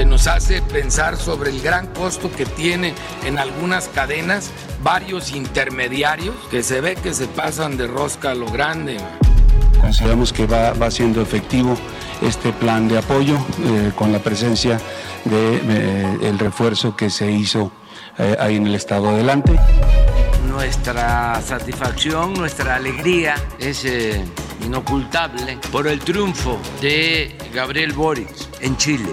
Que nos hace pensar sobre el gran costo que tiene en algunas cadenas varios intermediarios que se ve que se pasan de rosca a lo grande. Consideramos que va, va siendo efectivo este plan de apoyo eh, con la presencia del de, eh, el refuerzo que se hizo eh, ahí en el estado adelante. Nuestra satisfacción, nuestra alegría es eh, inocultable por el triunfo de Gabriel Boric en Chile.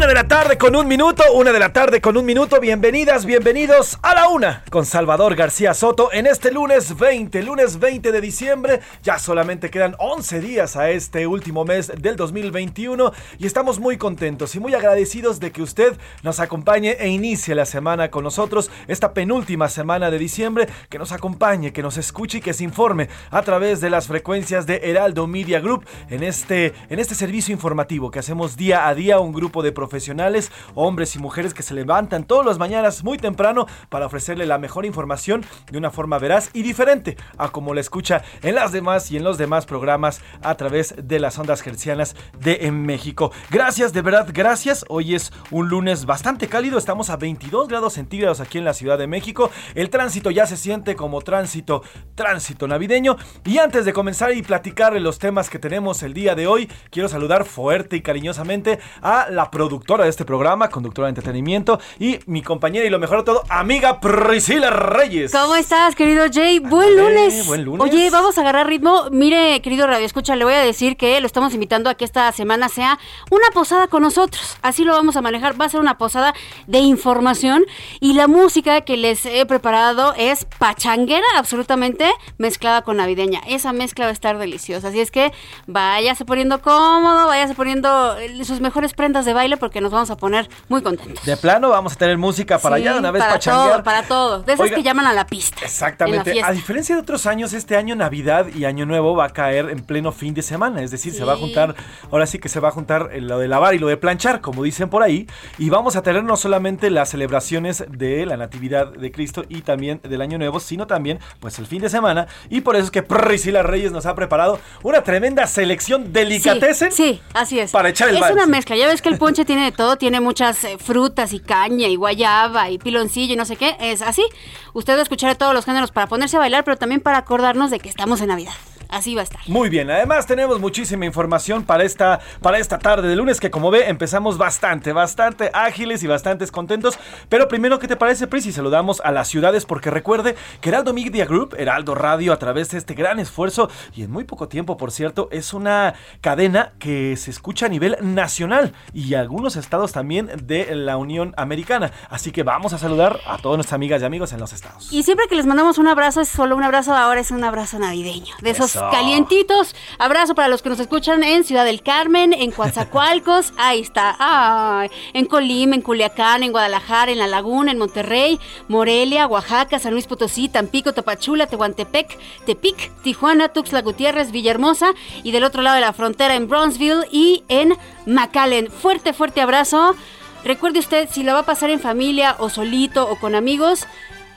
Una de la tarde con un minuto, una de la tarde con un minuto. Bienvenidas, bienvenidos a la una con Salvador García Soto en este lunes 20, lunes 20 de diciembre. Ya solamente quedan 11 días a este último mes del 2021 y estamos muy contentos y muy agradecidos de que usted nos acompañe e inicie la semana con nosotros, esta penúltima semana de diciembre, que nos acompañe, que nos escuche y que se informe a través de las frecuencias de Heraldo Media Group en este, en este servicio informativo que hacemos día a día, un grupo de profesionales, hombres y mujeres que se levantan todas las mañanas muy temprano para ofrecerle la mejor información de una forma veraz y diferente a como la escucha en las demás y en los demás programas a través de las ondas gercianas de en México. Gracias, de verdad, gracias. Hoy es un lunes bastante cálido, estamos a 22 grados centígrados aquí en la Ciudad de México. El tránsito ya se siente como tránsito, tránsito navideño. Y antes de comenzar y platicar los temas que tenemos el día de hoy, quiero saludar fuerte y cariñosamente a la productora de este programa, conductora de entretenimiento y mi compañera y lo mejor de todo, amiga Priscila Reyes. ¿Cómo estás, querido Jay? Buen lunes. buen lunes. Oye, vamos a agarrar ritmo. Mire, querido Radio Escucha, le voy a decir que lo estamos invitando a que esta semana sea una posada con nosotros. Así lo vamos a manejar. Va a ser una posada de información y la música que les he preparado es pachanguera, absolutamente mezclada con navideña. Esa mezcla va a estar deliciosa. Así es que váyase poniendo cómodo, váyase poniendo eh, sus mejores prendas de baile porque nos vamos a poner muy contentos. De plano vamos a tener música para Sí, allá de una vez para pachanguear. todo, para todo. De esas Oiga, que llaman a la pista. Exactamente. A diferencia de otros años, este año Navidad y Año Nuevo va a caer en pleno fin de semana. Es decir, se va a juntar, ahora sí que se va a juntar eh, lo de lavar y lo de planchar, como dicen por ahí. Y vamos a tener no solamente las celebraciones de la Natividad de Cristo y también del Año Nuevo, sino también pues el fin de semana. Y por eso es que Priscila Reyes nos ha preparado una tremenda selección delicatessen. Sí, sí, así es. Para echar el Es una mezcla. Ya ves que el ponche tiene de todo, tiene muchas eh, frutas y caña y guayaba y piloncillo y no sé qué. Es así. Usted va a escuchar todos los géneros para ponerse a bailar, pero también para acordarnos de que estamos en Navidad. Así va a estar. Muy bien, además tenemos muchísima información para esta, para esta tarde de lunes que como ve empezamos bastante, bastante ágiles y bastantes contentos. Pero primero, ¿qué te parece, Pris? Y saludamos a las ciudades porque recuerde que Heraldo Media Group, Heraldo Radio, a través de este gran esfuerzo y en muy poco tiempo, por cierto, es una cadena que se escucha a nivel nacional y algunos estados también de la Unión Americana. Así que vamos a saludar a todas nuestras amigas y amigos en los estados. Y siempre que les mandamos un abrazo, es solo un abrazo, ahora es un abrazo navideño. De esos Eso. Calientitos. Abrazo para los que nos escuchan en Ciudad del Carmen, en Coatzacoalcos, ahí está. Ay, en Colima, en Culiacán, en Guadalajara, en La Laguna, en Monterrey, Morelia, Oaxaca, San Luis Potosí, Tampico, Tapachula, Tehuantepec, Tepic, Tijuana, Tuxtla Gutiérrez, Villahermosa y del otro lado de la frontera en Bronzeville y en McAllen. Fuerte, fuerte abrazo. Recuerde usted, si la va a pasar en familia o solito o con amigos,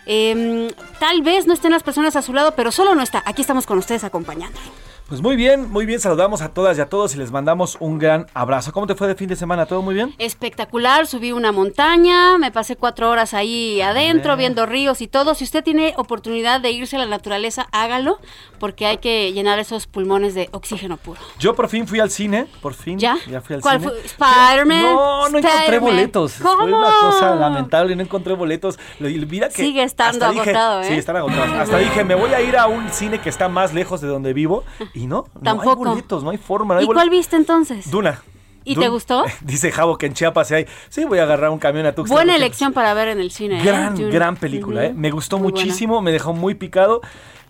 em, tal vez no estén las personas a su lado, pero solo no está. Aquí estamos con ustedes acompañándolo. Pues muy bien, muy bien. Saludamos a todas y a todos y les mandamos un gran abrazo. ¿Cómo te fue de fin de semana? ¿Todo muy bien? Espectacular. Subí una montaña, me pasé cuatro horas ahí adentro viendo ríos y todo. Si usted tiene oportunidad de irse a la naturaleza, hágalo porque hay que llenar esos pulmones de oxígeno puro. Yo por fin fui al cine, por fin. ¿Ya? Ya fui al ¿Cuál cine. fue? ¿Spider-Man? No, no encontré boletos. ¿Cómo? Fue una cosa lamentable, no encontré boletos. Lo- mira que Sigue estando hasta dije- agotado, ¿eh? Sí, están agotados. Hasta dije, me voy a ir a un cine que está más lejos de donde vivo y no, no hay Tampoco. boletos, no hay forma. No hay ¿Y cuál viste entonces? Duna. ¿Y te gustó? Dice Javo que en Chiapas hay. Sí, voy a agarrar un camión a Tuxtla. Buena elección para ver en el cine. ¿eh? Gran, gran película. ¿eh? Me gustó Muy buena. muchísimo, me dejó muy picado.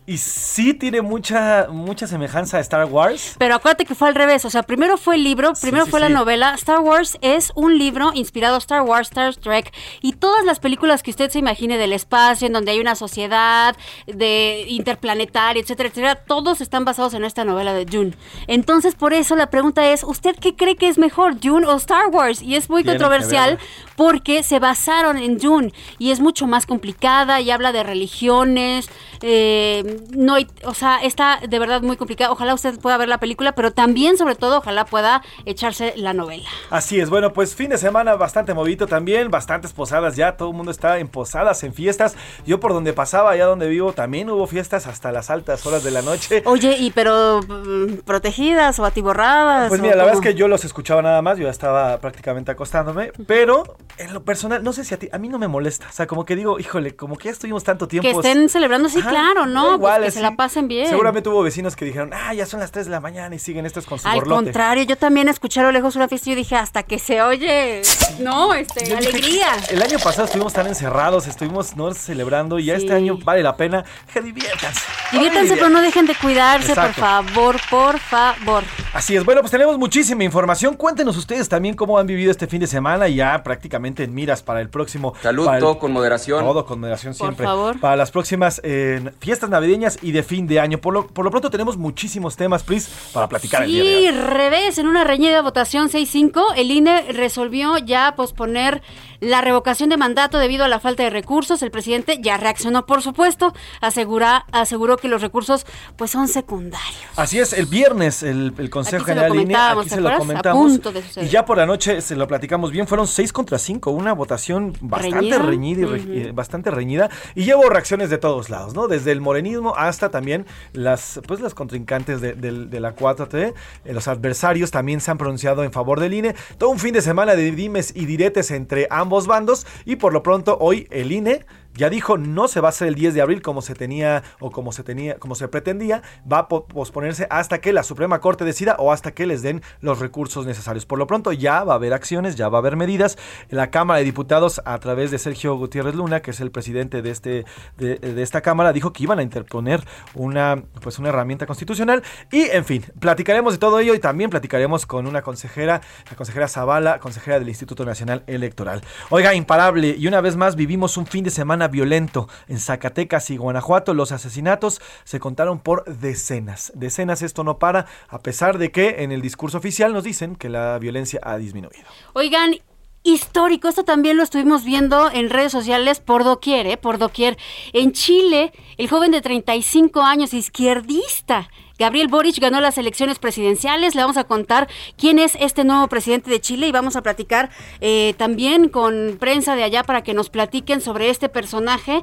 Y sí tiene mucha, mucha semejanza a Star Wars. Pero acuérdate que fue al revés, o sea, primero fue el libro, primero sí, fue la novela. Star Wars es un libro inspirado a Star Wars, Star Trek y todas las películas que usted se imagine del espacio, en donde hay una sociedad de interplanetaria, etcétera, etcétera, todos están basados en esta novela de Dune. Entonces, por eso la pregunta es, ¿usted qué cree que es mejor, Dune o Star Wars? Y es muy controversial porque se basaron en Dune y es mucho más complicada y habla de religiones, eh, no hay, o sea, está de verdad muy complicada. Ojalá usted pueda ver la película, pero también, sobre todo, ojalá pueda echarse la novela. Así es, bueno, pues fin de semana bastante movido también, bastantes posadas ya, todo el mundo está en posadas, en fiestas. Yo por donde pasaba, allá donde vivo, también hubo fiestas hasta las altas horas de la noche. Oye, y pero mm, protegidas o atiborradas. Pues mira, la verdad es que yo los escuchaba nada más, yo ya estaba prácticamente acostándome, pero en lo personal, no sé si a ti, a mí no me molesta, o sea, como que digo, híjole, como que ya estuvimos tanto tiempo. que estén celebrando, sí, Ajá, claro, da ¿no? Pues igual, que así. se la pasen bien. Seguramente hubo vecinos que dijeron, ah, ya son las 3 de la mañana y siguen estos con su Al borlote. contrario, yo también escuché a lo lejos una fiesta y yo dije, hasta que se oye, no, este, Yo dije, alegría. El año pasado estuvimos tan encerrados, estuvimos no celebrando y ya Sí. este año vale la pena que diviértanse. Diviértanse, pero no dejen de cuidarse, Exacto. por favor, por favor. Así es, bueno, pues tenemos muchísima información. Cuéntenos ustedes también cómo han vivido este fin de semana, ya prácticamente en miras para el próximo. Salud, el- todo con moderación. Todo con moderación Por siempre. favor. Para las próximas eh, fiestas navideñas y de fin de año. Por lo, por lo pronto tenemos muchísimos temas, Pris, para platicar el día de Sí, hoy. revés, en una reñida votación 6-5, el INE resolvió ya posponer la revocación de mandato debido a la falta de recursos. El presidente ya reaccionó, por supuesto, asegura, aseguró que los recursos pues son secundarios. Así es, el viernes el, el Consejo General INE, aquí ¿te se lo comentamos. y ya por la noche se lo platicamos bien, fueron 6 contra 5, una votación bastante ¿Reñida? reñida, y re- eh, bastante reñida. Y llevo reacciones de todos lados, ¿no? Desde el morenismo hasta también las, pues, las contrincantes de, de la 4T. eh, los adversarios también se han pronunciado en favor del INE. Todo un fin de semana de dimes y diretes entre ambos bandos. Y por lo pronto, hoy el INE ya dijo no se va a hacer el 10 de abril como se tenía o como se tenía como se pretendía. Va a po- posponerse hasta que la Suprema Corte decida o hasta que les den los recursos necesarios. Por lo pronto ya va a haber acciones ya va a haber medidas. La Cámara de Diputados a través de Sergio Gutiérrez Luna que es el presidente de este de esta cámara dijo que iban a interponer una pues una herramienta constitucional. Y en fin platicaremos de todo ello y también platicaremos con una consejera la consejera Zavala consejera del Instituto Nacional Electoral. Oiga imparable y una vez más vivimos un fin de semana violento en Zacatecas y Guanajuato. Los asesinatos se contaron por decenas. Decenas esto no para, a pesar de que en el discurso oficial nos dicen que la violencia ha disminuido. Oigan, histórico, esto también lo estuvimos viendo en redes sociales por doquier, ¿eh? Por doquier. En Chile, el joven de 35 años, izquierdista, Gabriel Boric ganó las elecciones presidenciales. Le vamos a contar quién es este nuevo presidente de Chile y vamos a platicar eh, también con prensa de allá para que nos platiquen sobre este personaje.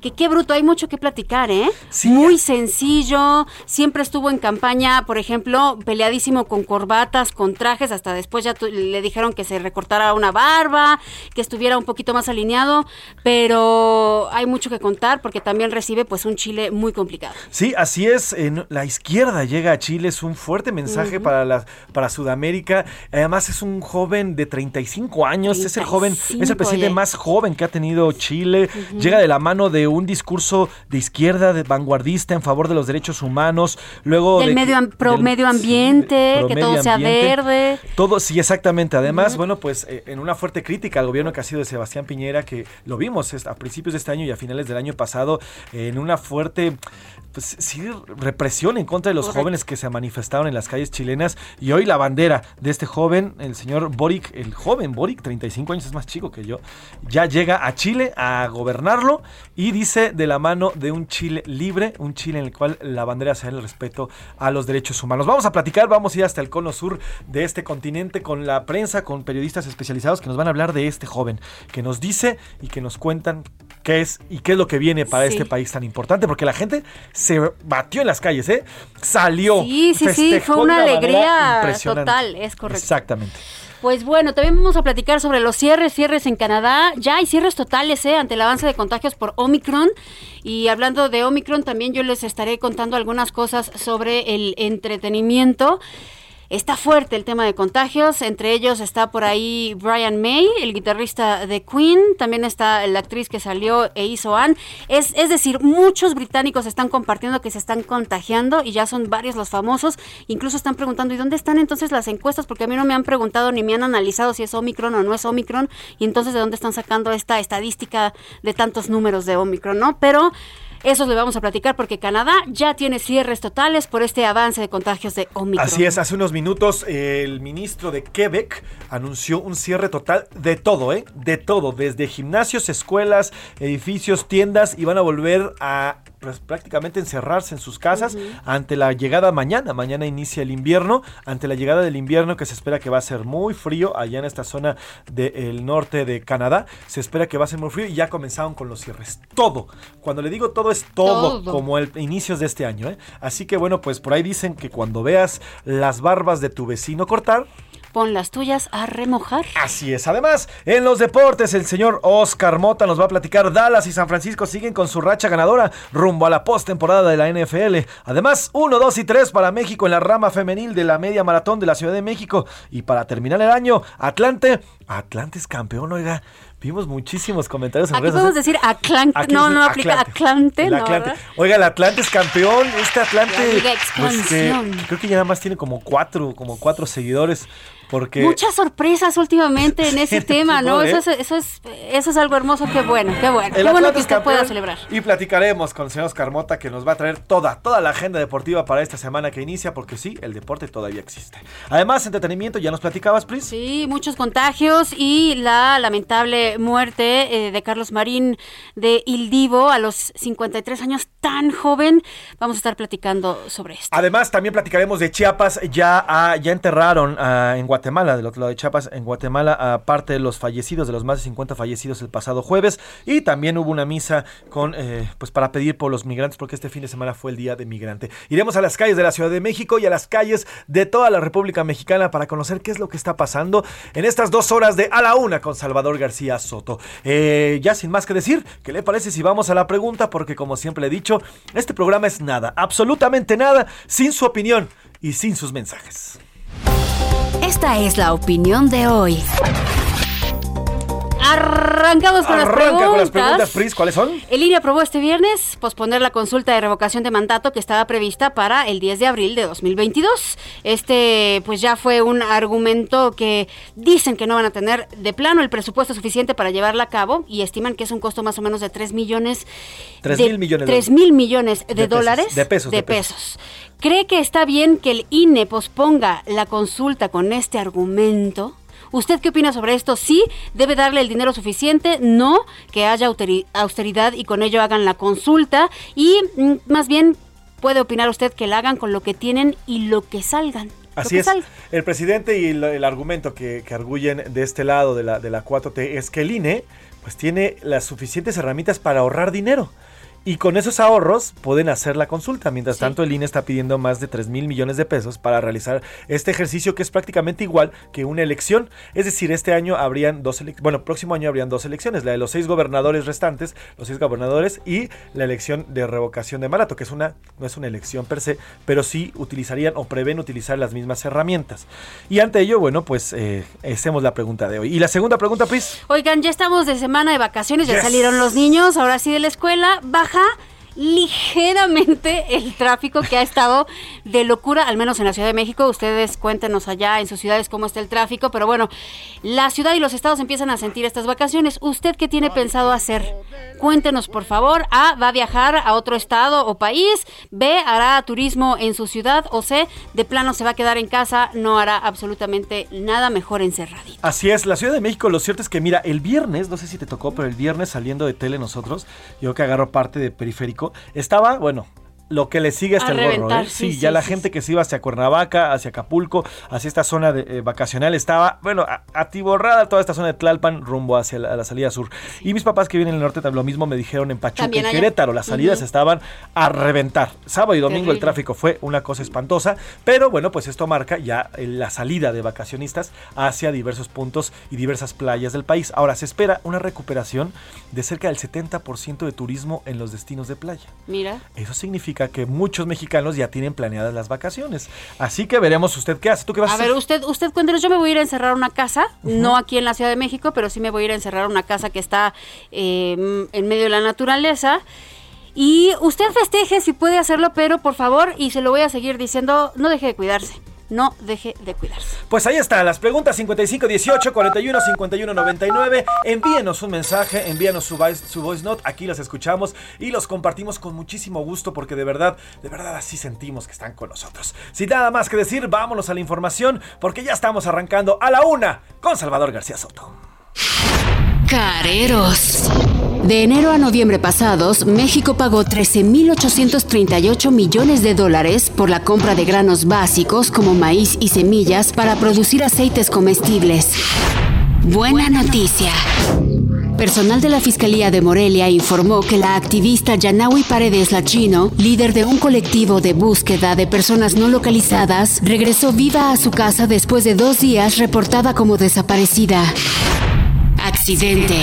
Que qué bruto, hay mucho que platicar, ¿eh? Sí. Muy sencillo, siempre estuvo en campaña, por ejemplo, peleadísimo con corbatas, con trajes, hasta después ya le dijeron que se recortara una barba, que estuviera un poquito más alineado, pero hay mucho que contar porque también recibe pues un Chile muy complicado. Sí, así es. en- la izquierda llega a Chile, es un fuerte mensaje para, la, para Sudamérica. Además, es un joven de 35 años, es el joven, es 35, el presidente oye. más joven que ha tenido Chile. Llega de la mano de un discurso de izquierda, de vanguardista en favor de los derechos humanos. Luego Del de medio pro medio ambiente, pro que medio todo sea ambiente. verde. Todo, sí, exactamente. Además, bueno, pues eh, en una fuerte crítica al gobierno que ha sido de Sebastián Piñera, que lo vimos a principios de este año y a finales del año pasado, en una fuerte, pues sí, represión en contra contra de los jóvenes que se manifestaron en las calles chilenas y hoy la bandera de este joven, el señor Boric, el joven Boric, 35 años es más chico que yo, ya llega a Chile a gobernarlo y dice de la mano de un Chile libre, un Chile en el cual la bandera sea el respeto a los derechos humanos. Vamos a platicar, vamos a ir hasta el cono sur de este continente con la prensa, con periodistas especializados que nos van a hablar de este joven, que nos dice y que nos cuentan qué es y qué es lo que viene para este país tan importante, porque la gente se batió en las calles, ¿eh? Salió. Sí, sí, sí, fue una, alegría total, es correcto. Exactamente. Pues bueno, también vamos a platicar sobre los cierres, cierres en Canadá. Ya hay cierres totales ¿eh? ante el avance de contagios por Omicron. Y hablando de Omicron, también yo les estaré contando algunas cosas sobre el entretenimiento. Está fuerte el tema de contagios, entre ellos está por ahí Brian May, el guitarrista de Queen, también está la actriz que salió e hizo Anne. Es, es decir, muchos británicos están compartiendo que se están contagiando y ya son varios los famosos. Incluso están preguntando, ¿y dónde están entonces las encuestas? Porque a mí no me han preguntado ni me han analizado si es Omicron o no es Omicron y entonces de dónde están sacando esta estadística de tantos números de Omicron, ¿no? Pero... Eso le vamos a platicar porque Canadá ya tiene cierres totales por este avance de contagios de Omicron. Así es, hace unos minutos el ministro de Quebec anunció un cierre total de todo, ¿eh? De todo, desde gimnasios, escuelas, edificios, tiendas y van a volver a prácticamente encerrarse en sus casas ante la llegada mañana. Mañana inicia el invierno, ante la llegada del invierno que se espera que va a ser muy frío allá en esta zona del norte de Canadá. Se espera que va a ser muy frío y ya comenzaron con los cierres. Todo. Cuando le digo todo es todo, como el inicios de este año. ¿eh? Así que bueno, pues por ahí dicen que cuando veas las barbas de tu vecino cortar, pon las tuyas a remojar. Así es. Además, en los deportes, el señor Oscar Mota nos va a platicar. Dallas y San Francisco siguen con su racha ganadora rumbo a la postemporada de la NFL. Además, 1, 2 y 3 para México en la rama femenil de la media maratón de la Ciudad de México. Y para terminar el año, Atlante. Atlante es campeón, oiga. Vimos muchísimos comentarios en Aquí podemos decir Atlante. No, no aplica Atlante. no, Oiga, el Atlante es campeón. Este Atlante. Pues, creo que ya nada más tiene como cuatro, como cuatro seguidores. Muchas sorpresas últimamente en ese tema, ¿no? Eso, es, eso, es, eso es algo hermoso, qué bueno, qué bueno. qué bueno que usted pueda celebrar. Y platicaremos con el señor Oscar Mota que nos va a traer toda, toda la agenda deportiva para esta semana que inicia, porque sí, el deporte todavía existe. Además, entretenimiento, ya nos platicabas, Pris. Sí, muchos contagios y la lamentable muerte eh, de Carlos Marín de Ildivo a los 53 años, tan joven. Vamos a estar platicando sobre esto. Además, también platicaremos de Chiapas, ya, ah, ya enterraron ah, en Guatemala Guatemala, del otro lado de Chiapas, en Guatemala, aparte de los fallecidos, de los más de 50 fallecidos el pasado jueves, y también hubo una misa con, eh, pues para pedir por los migrantes, porque este fin de semana fue el Día de Migrante. Iremos a las calles de la Ciudad de México y a las calles de toda la República Mexicana para conocer qué es lo que está pasando en estas dos horas de A la Una con Salvador García Soto. Eh, ya sin más que decir, ¿qué le parece si vamos a la pregunta? Porque como siempre he dicho, este programa es nada, absolutamente nada, sin su opinión y sin sus mensajes. Esta es la opinión de hoy. Arrancamos con las preguntas. con las preguntas, Pris, ¿cuáles son? El INE aprobó este viernes posponer la consulta de revocación de mandato que estaba prevista para el 10 de abril de 2022. Este, pues ya fue un argumento que dicen que no van a tener de plano el presupuesto suficiente para llevarla a cabo y estiman que es un costo más o menos de 3 millones. 3 mil millones. 3 mil millones de, dólares. de pesos. De, pesos. ¿Cree que está bien que el INE posponga la consulta con este argumento? ¿Usted qué opina sobre esto? ¿Sí debe darle el dinero suficiente? ¿No? Que haya austeridad y con ello hagan la consulta. Y mm, más bien, puede opinar usted que la hagan con lo que tienen y lo que salgan. Así es. El presidente y el, argumento que, arguyen de este lado de la, de la 4T es que el INE pues tiene las suficientes herramientas para ahorrar dinero. Y con esos ahorros pueden hacer la consulta. Mientras tanto, el INE está pidiendo más de 3 mil millones de pesos para realizar este ejercicio que es prácticamente igual que una elección. Es decir, este año habrían dos elecciones, bueno, próximo año habrían dos elecciones, la de los seis gobernadores restantes, los seis gobernadores y la elección de revocación de mandato, que es una, no es una elección per se, pero sí utilizarían o prevén utilizar las mismas herramientas. Y ante ello, bueno, pues eh, hacemos la pregunta de hoy. Y la segunda pregunta, pues. Oigan, ya estamos de semana de vacaciones, ya salieron los niños, ahora sí de la escuela, baja นะคะ ligeramente el tráfico que ha estado de locura, al menos en la Ciudad de México. Ustedes cuéntenos allá en sus ciudades cómo está el tráfico, pero bueno, la ciudad y los estados empiezan a sentir estas vacaciones. ¿Usted qué tiene pensado hacer? Cuéntenos, por favor. A, va a viajar a otro estado o país. B, hará turismo en su ciudad. O C, de plano se va a quedar en casa, no hará absolutamente nada mejor encerradito. Así es, la Ciudad de México, lo cierto es que, mira, el viernes, no sé si te tocó, pero el viernes saliendo de tele nosotros, yo que agarro parte de periférico, estaba, bueno, lo que le sigue hasta el gorro. ¿eh? Sí, ya la gente que se iba hacia Cuernavaca, hacia Acapulco, hacia esta zona de, eh, vacacional estaba, bueno, atiborrada toda esta zona de Tlalpan rumbo hacia la, salida sur. Y mis papás que vienen en el norte lo mismo me dijeron en Pachuca y Querétaro, las salidas estaban a reventar. Sábado y domingo el tráfico fue una cosa espantosa, pero bueno, pues esto marca ya la salida de vacacionistas hacia diversos puntos y diversas playas del país. Ahora se espera una recuperación de cerca del 70% de turismo en los destinos de playa. Mira. Eso significa que muchos mexicanos ya tienen planeadas las vacaciones. Así que veremos usted qué hace. ¿Tú qué vas a, a ver, usted, usted cuéntenos, yo me voy a ir a encerrar una casa, no aquí en la Ciudad de México, pero sí me voy a ir a encerrar una casa que está em, en medio de la naturaleza. Y usted festeje si puede hacerlo, pero por favor, y se lo voy a seguir diciendo, no deje de cuidarse no deje de cuidarse. Pues ahí están las preguntas 55 18 41 51 99. Envíenos un mensaje, envíenos su voice, su voice note, aquí las escuchamos y los compartimos con muchísimo gusto porque de verdad, de verdad así sentimos que están con nosotros. Sin nada más que decir, vámonos a la información porque ya estamos arrancando a la una con Salvador García Soto. Careros. De enero a noviembre pasados, México pagó 13.838 millones de dólares por la compra de granos básicos como maíz y semillas para producir aceites comestibles. Buena noticia. Personal de la Fiscalía de Morelia informó que la activista Yanawi Paredes Lachino, líder de un colectivo de búsqueda de personas no localizadas, regresó viva a su casa después de dos días reportada como desaparecida. Accidente.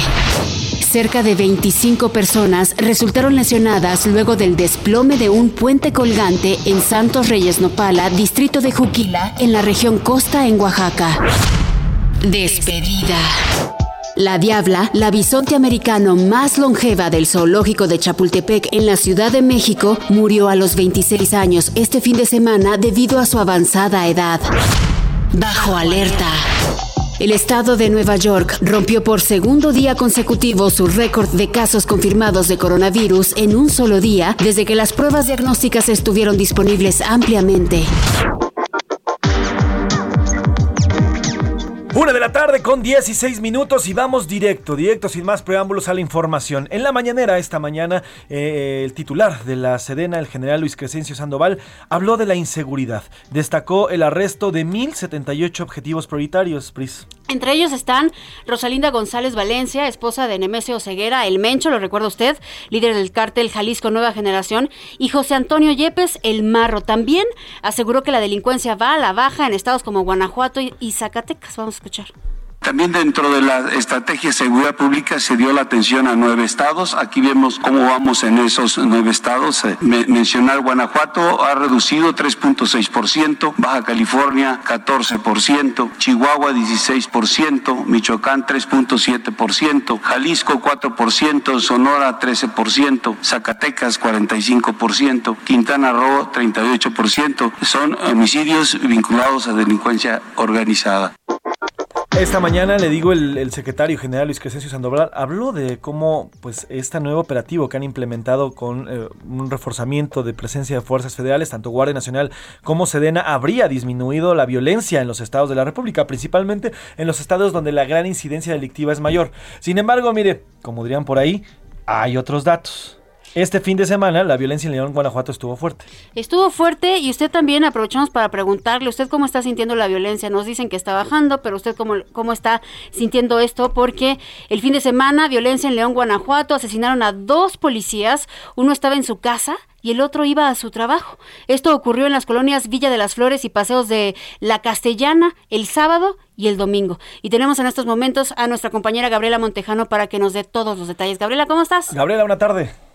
Cerca de 25 personas resultaron lesionadas luego del desplome de un puente colgante en Santos Reyes Nopala, distrito de Juquila, en la región Costa, en Oaxaca. Despedida. La Diabla, la bisonte americano más longeva del zoológico de Chapultepec en la Ciudad de México, murió a los 26 años este fin de semana debido a su avanzada edad. Bajo alerta. El estado de Nueva York rompió por segundo día consecutivo su récord de casos confirmados de coronavirus en un solo día desde que las pruebas diagnósticas estuvieron disponibles ampliamente. Una de la tarde con 16 minutos y vamos directo, directo, sin más preámbulos a la información. En la mañanera, esta mañana, eh, el titular de la Sedena, el general Luis Crescencio Sandoval, habló de la inseguridad. Destacó el arresto de 1.078 objetivos prioritarios, Pris. Entre ellos están Rosalinda González Valencia, esposa de Nemesio Ceguera, el Mencho, lo recuerda usted, líder del cártel Jalisco Nueva Generación, y José Antonio Yepes, el Marro. También aseguró que la delincuencia va a la baja en estados como Guanajuato y Zacatecas. Vamos a escuchar. También dentro de la estrategia de seguridad pública se dio la atención a nueve estados. Aquí vemos cómo vamos en esos nueve estados. Eh, mencionar Guanajuato ha reducido 3.6%, Baja California 14%, Chihuahua 16%, Michoacán 3.7%, Jalisco 4%, Sonora 13%, Zacatecas 45%, Quintana Roo 38%. Son homicidios vinculados a delincuencia organizada. Esta mañana le digo el, secretario general Luis Crescencio Sandoval habló de cómo pues este nuevo operativo que han implementado con eh, un reforzamiento de presencia de fuerzas federales, tanto Guardia Nacional como Sedena, habría disminuido la violencia en los estados de la República, principalmente en los estados donde la gran incidencia delictiva es mayor. Sin embargo, mire, como dirían por ahí, hay otros datos. Este fin de semana la violencia en León, Guanajuato estuvo fuerte. Estuvo fuerte y usted también aprovechamos para preguntarle, ¿usted cómo está sintiendo la violencia? Nos dicen que está bajando, pero usted cómo, cómo está sintiendo esto porque el fin de semana violencia en León, Guanajuato, asesinaron a dos policías, uno estaba en su casa y el otro iba a su trabajo. Esto ocurrió en las colonias Villa de las Flores y Paseos de La Castellana el sábado y el domingo. Y tenemos en estos momentos a nuestra compañera Gabriela Montejano para que nos dé todos los detalles. Gabriela, ¿cómo estás? Gabriela, una tarde.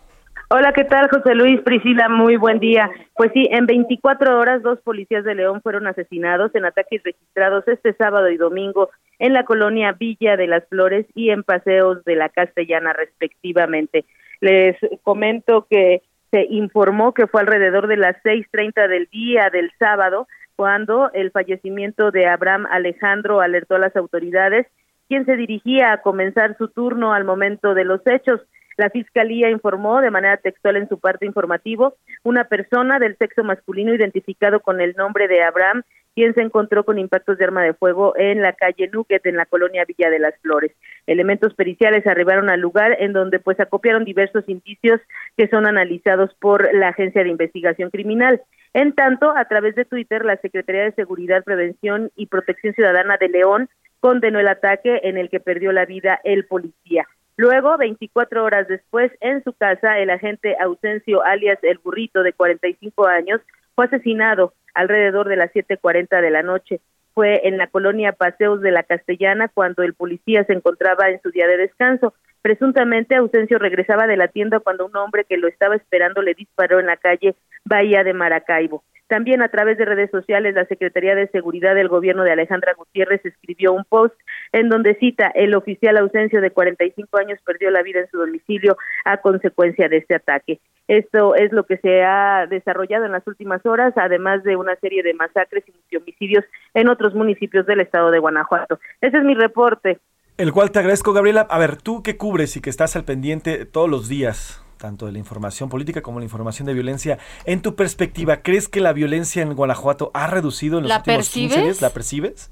Hola, ¿qué tal, José Luis? Priscila, muy buen día. Pues sí, en 24 horas dos policías de León fueron asesinados en ataques registrados este sábado y domingo en la colonia Villa de las Flores y en Paseos de la Castellana, respectivamente. Les comento que Se informó que fue alrededor de las 6.30 del día del sábado cuando el fallecimiento de Abraham Alejandro alertó a las autoridades, quien se dirigía a comenzar su turno al momento de los hechos. La Fiscalía informó de manera textual en su parte informativo una persona del sexo masculino identificado con el nombre de Abraham quien se encontró con impactos de arma de fuego en la calle Núquet, en la colonia Villa de las Flores. Elementos periciales arribaron al lugar en donde pues acopiaron diversos indicios que son analizados por la Agencia de Investigación Criminal. En tanto, a través de Twitter, la Secretaría de Seguridad, Prevención y Protección Ciudadana de León condenó el ataque en el que perdió la vida el policía. Luego, 24 horas después, en su casa, el agente Ausencio, alias El Burrito, de 45 años, fue asesinado alrededor de las 7.40 de la noche. Fue en la colonia Paseos de la Castellana cuando el policía se encontraba en su día de descanso. Presuntamente, Ausencio regresaba de la tienda cuando un hombre que lo estaba esperando le disparó en la calle Bahía de Maracaibo. También a través de redes sociales, la Secretaría de Seguridad del Gobierno de Alejandra Gutiérrez escribió un post en donde cita el oficial Ausencio de 45 años perdió la vida en su domicilio a consecuencia de este ataque. Esto es lo que se ha desarrollado en las últimas horas, además de una serie de masacres y homicidios en otros municipios del estado de Guanajuato. Ese es mi reporte. El cual te agradezco, Gabriela. A ver, tú que cubres y que estás al pendiente todos los días, tanto de la información política como la información de violencia, en tu perspectiva, ¿crees que la violencia en Guanajuato ha reducido en los últimos 15 días? ¿La percibes?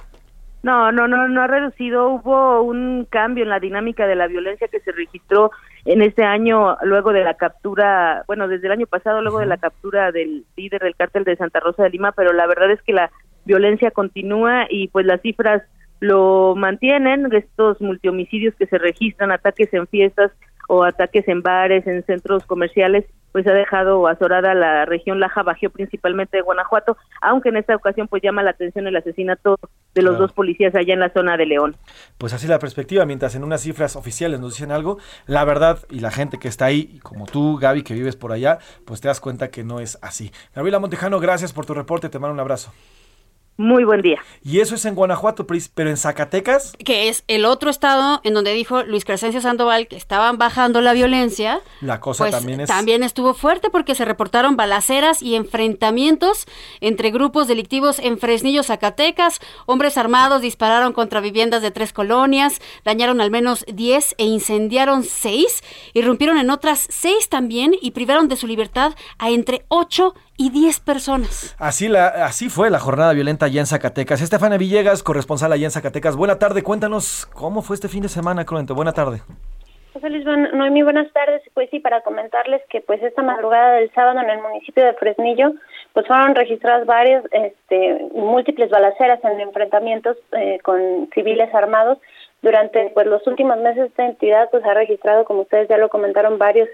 No, no, no, no ha reducido. Hubo un cambio en la dinámica de la violencia que se registró en este año, luego de la captura, bueno, desde el año pasado, luego de la captura del líder del cártel de Santa Rosa de Lima, pero la verdad es que la violencia continúa y pues las cifras lo mantienen, estos multihomicidios que se registran, ataques en fiestas o ataques en bares, en centros comerciales, pues ha dejado azorada la región Laja Bajío, principalmente de Guanajuato, aunque en esta ocasión pues llama la atención el asesinato de los dos policías allá en la zona de León. Pues así la perspectiva, mientras en unas cifras oficiales nos dicen algo, la verdad y la gente que está ahí, como tú, Gaby, que vives por allá, pues te das cuenta que no es así. Gabriela Montejano, gracias por tu reporte, te mando un abrazo. Muy buen día. Y eso es en Guanajuato, pero en Zacatecas. Que es el otro estado en donde dijo Luis Crescencio Sandoval que estaban bajando la violencia. La cosa pues, también es. También estuvo fuerte porque se reportaron balaceras y enfrentamientos entre grupos delictivos en Fresnillo, Zacatecas. Hombres armados dispararon contra viviendas de tres colonias, dañaron al menos 10 e incendiaron seis. Irrumpieron en otras seis también y privaron de su libertad a entre 8 y 10 personas. Así, la, así fue la jornada violenta allá en Zacatecas. Estefania Villegas, corresponsal allá en Zacatecas. Buena tarde, cuéntanos cómo fue este fin de semana, Cruento. Buena tarde. José Luis, buenas tardes. Pues sí, para comentarles que pues esta madrugada del sábado en el municipio de Fresnillo, pues fueron registradas varias, este, múltiples balaceras en enfrentamientos eh, con civiles armados. Durante pues los últimos meses esta entidad pues ha registrado, como ustedes ya lo comentaron, varios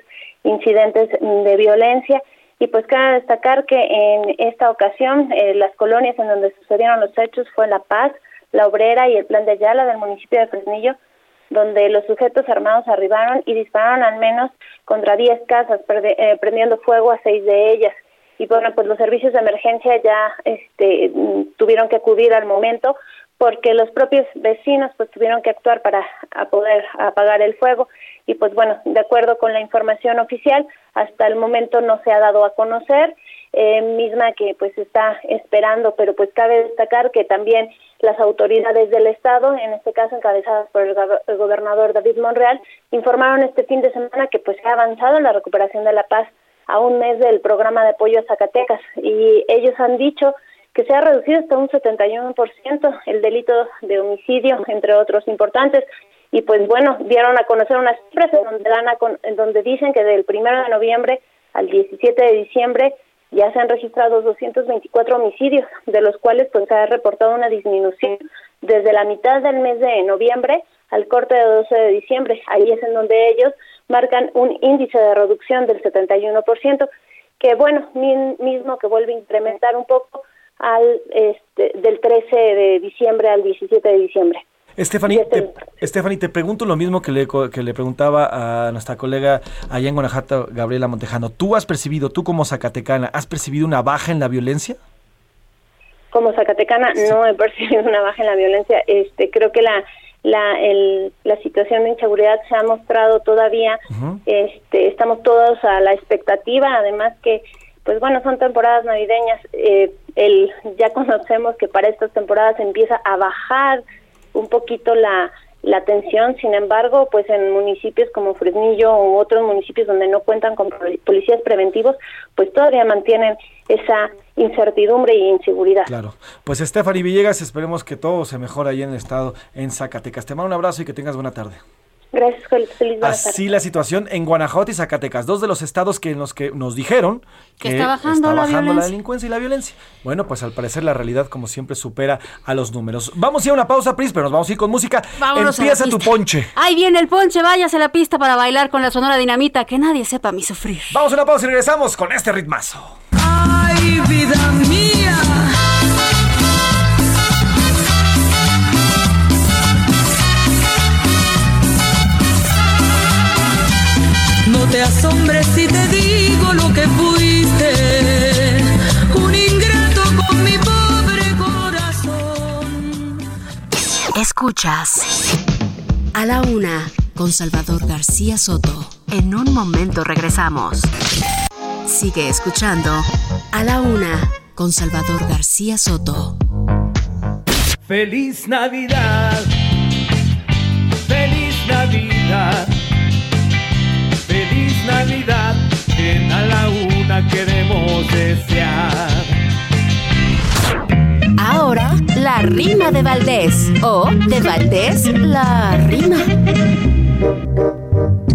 incidentes de violencia y pues cabe destacar que en esta ocasión eh, las colonias en donde sucedieron los hechos fue La Paz, La Obrera y el Plan de Ayala del municipio de Fresnillo, donde los sujetos armados arribaron y dispararon al menos contra 10 casas, eh, prendiendo fuego a seis de ellas. Y bueno, pues los servicios de emergencia ya este, tuvieron que acudir al momento porque los propios vecinos pues tuvieron que actuar para poder apagar el fuego y pues bueno, de acuerdo con la información oficial, hasta el momento no se ha dado a conocer, eh, misma que pues está esperando, pero pues cabe destacar que también las autoridades del Estado, en este caso encabezadas por el, el gobernador David Monreal, informaron este fin de semana que pues se ha avanzado en la recuperación de la paz a un mes del programa de apoyo a Zacatecas y ellos han dicho que se ha reducido hasta un 71% el delito de homicidio, entre otros importantes. Y pues bueno, dieron a conocer unas cifras en donde, dan en donde dicen que del 1 de noviembre al 17 de diciembre ya se han registrado 224 homicidios, de los cuales pues se ha reportado una disminución desde la mitad del mes de noviembre al corte de 12 de diciembre. Ahí es en donde ellos marcan un índice de reducción del 71%, que bueno, mismo que vuelve a incrementar un poco al este, del 13 de diciembre al 17 de diciembre. Stephanie, te, te pregunto lo mismo que le, que le preguntaba a nuestra colega allá en Guanajuato, Gabriela Montejano. ¿Tú has percibido, tú como zacatecana, has percibido una baja en la violencia? Como zacatecana no he percibido una baja en la violencia. Este, creo que la la, el, la situación de inseguridad se ha mostrado todavía, este, estamos todos a la expectativa, además que, pues bueno, son temporadas navideñas, eh, el, ya conocemos que para estas temporadas empieza a bajar un poquito la, la tensión, sin embargo, pues en municipios como Fresnillo u otros municipios donde no cuentan con policías preventivos, pues todavía mantienen esa incertidumbre y inseguridad. Claro. Pues Stephanie Villegas, esperemos que todo se mejore ahí en el estado, en Zacatecas. Te mando un abrazo y que tengas buena tarde. Gracias, Feliz Así la situación en Guanajuato y Zacatecas, dos de los estados que en los que nos dijeron que, está bajando, la, la, delincuencia y la violencia. Bueno, pues al parecer la realidad, como siempre, supera a los números. Vamos a ir a una pausa, Pris, pero nos vamos a ir con música. Empieza tu ponche. Ahí viene el ponche, váyase a la pista para bailar con la sonora dinamita, que nadie sepa mi sufrir. Vamos a una pausa y regresamos con este ritmazo. Ay, vida mía. Te asombres si te digo lo que fuiste. Un ingrato con mi pobre corazón. Escuchas. A la una, con Salvador García Soto. En un momento regresamos. Sigue escuchando A la Una con Salvador García Soto. Feliz Navidad. Feliz Navidad. En A la Una queremos desear. Ahora, la rima de Valdés. O de Valdés, la rima.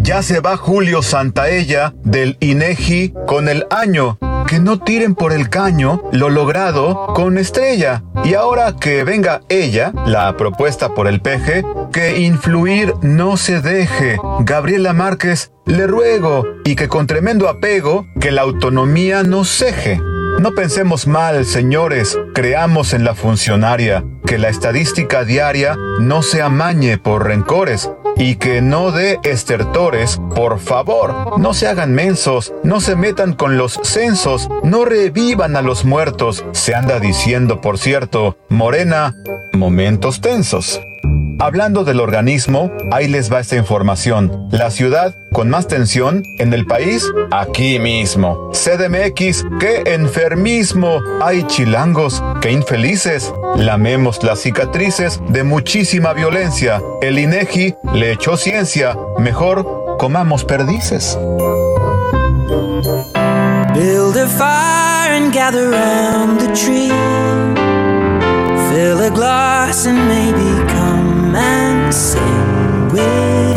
Ya se va Julio Santaella del INEGI con el año. Que no tiren por el caño lo logrado con estrella. Y ahora que venga ella, la propuesta por el peje, que influir no se deje. Gabriela Márquez, le ruego, y que con tremendo apego, que la autonomía no ceje. No pensemos mal, señores, creamos en la funcionaria, que la estadística diaria no se amañe por rencores y que no dé estertores, por favor, no se hagan mensos, no se metan con los censos, no revivan a los muertos, se anda diciendo, por cierto, Morena, momentos tensos. Hablando del organismo, ahí les va esta información. La ciudad con más tensión en el país, aquí mismo. CDMX, qué enfermismo. Hay chilangos, qué infelices. Lamemos las cicatrices de muchísima violencia. El INEGI le echó ciencia. Mejor comamos perdices. Build a fire and gather round the tree. Fill a glass and maybe romancing with.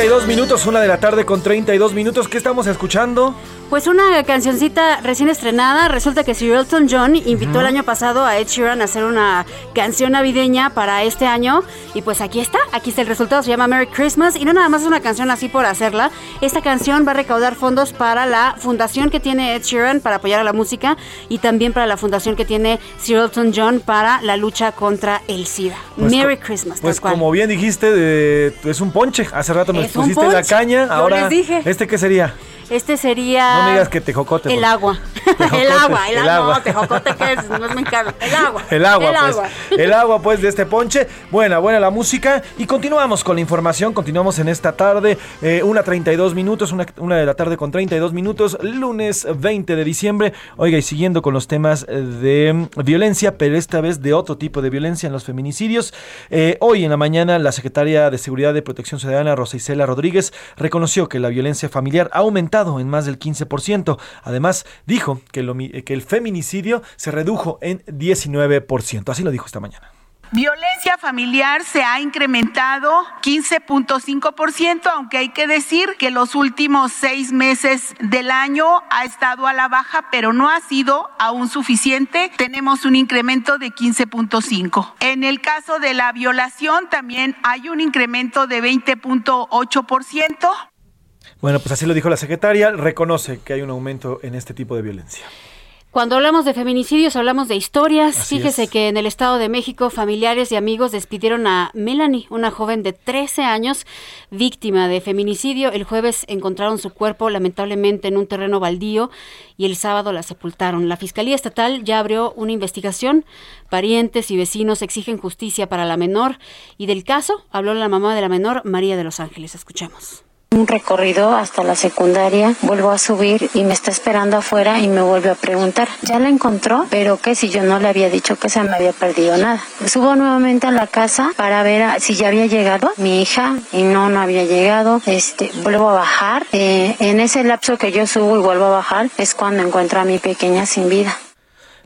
32 minutos, una de la tarde con 32 minutos. ¿Qué estamos escuchando? Pues una cancioncita recién estrenada. Resulta que Sir Elton John invitó el año pasado a Ed Sheeran a hacer una canción navideña para este año. Y pues aquí está, aquí está el resultado. Se llama Merry Christmas. Y no nada más es una canción así por hacerla. Esta canción va a recaudar fondos para la fundación que tiene Ed Sheeran para apoyar a la música. Y también para la fundación que tiene Sir Elton John para la lucha contra el SIDA. Pues Merry Christmas. Pues cual. como bien dijiste, de- es un ponche. Hace rato un pusiste la caña. Yo Ahora, les dije. ¿este qué sería? Este sería. No me digas que tejocote. El agua. Tejocote, el agua, el, el agua. No, tejocote, ¿qué es? No es mexicano. El agua. El agua, El pues. agua. El agua, pues, de este ponche. Buena, buena la música. Y continuamos con la información. Continuamos en esta tarde. Eh, una 32 minutos. Una, una de la tarde con 32 minutos. Lunes 20 de diciembre. Oiga, y siguiendo con los temas de mm, violencia, pero esta vez de otro tipo de violencia en los feminicidios. Eh, hoy en la mañana, la secretaria de Seguridad y Protección Ciudadana, Rosa Isela Rodríguez, reconoció que la violencia familiar ha aumentado en más del 15%. Además, dijo que, el homi- que el feminicidio se redujo en 19%. Así lo dijo esta mañana. Violencia familiar se ha incrementado 15.5%, aunque hay que decir que los últimos seis meses del año ha estado a la baja, pero no ha sido aún suficiente. Tenemos un incremento de 15.5. En el caso de la violación también hay un incremento de 20.8%. Bueno, pues así lo dijo la secretaria, reconoce que hay un aumento en este tipo de violencia. Cuando hablamos de feminicidios, hablamos de historias. Así Fíjese es. que en el Estado de México, familiares y amigos despidieron a Melanie, una joven de 13 años, víctima de feminicidio. El jueves encontraron su cuerpo lamentablemente en un terreno baldío y el sábado la sepultaron. La Fiscalía Estatal ya abrió una investigación. Parientes y vecinos exigen justicia para la menor. Y del caso habló la mamá de la menor, María de los Ángeles. Escuchemos. Un recorrido hasta la secundaria, vuelvo a subir y me está esperando afuera y me vuelve a preguntar, ¿ya la encontró? Pero que si yo no le había dicho que se me había perdido nada. Subo nuevamente a la casa para ver a- si ya había llegado mi hija y no, no había llegado. Este, vuelvo a bajar. Eh, en ese lapso que yo subo y vuelvo a bajar es cuando encuentro a mi pequeña sin vida.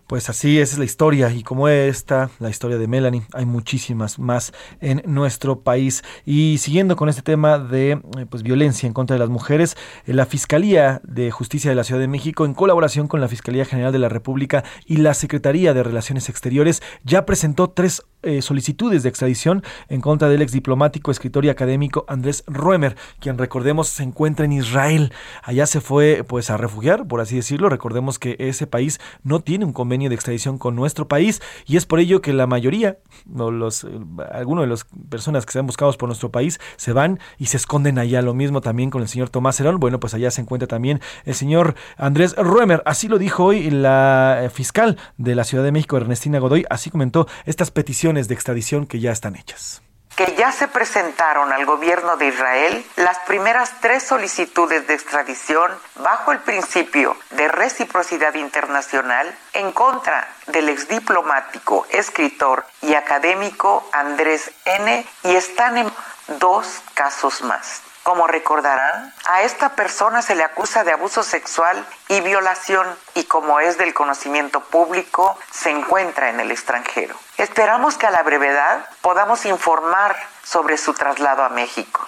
Pues así es la historia y como esta, la historia de Melanie, hay muchísimas más en nuestro país. Y siguiendo con este tema de eh, pues, violencia en contra de las mujeres, eh, la Fiscalía de Justicia de la Ciudad de México, en colaboración con la Fiscalía General de la República y la Secretaría de Relaciones Exteriores, ya presentó tres eh, solicitudes de extradición en contra del ex diplomático, escritor y académico Andrés Ruemer, quien recordemos se encuentra en Israel. Allá se fue pues a refugiar, por así decirlo. Recordemos que ese país no tiene un convenio de extradición con nuestro país y es por ello que la mayoría, o los, eh, algunos de las personas que sean buscados por nuestro país se van y se esconden allá. Lo mismo también con el señor Tomás Herón. Bueno, pues allá se encuentra también el señor Andrés Ruemer. Así lo dijo hoy la eh, fiscal de la Ciudad de México, Ernestina Godoy. Así comentó estas peticiones de extradición que ya están hechas que ya se presentaron al gobierno de Israel las primeras tres solicitudes de extradición bajo el principio de reciprocidad internacional en contra del exdiplomático, escritor y académico Andrés N. y están en dos casos más. Como recordarán, a esta persona se le acusa de abuso sexual y violación y como es del conocimiento público, se encuentra en el extranjero. Esperamos que a la brevedad podamos informar sobre su traslado a México.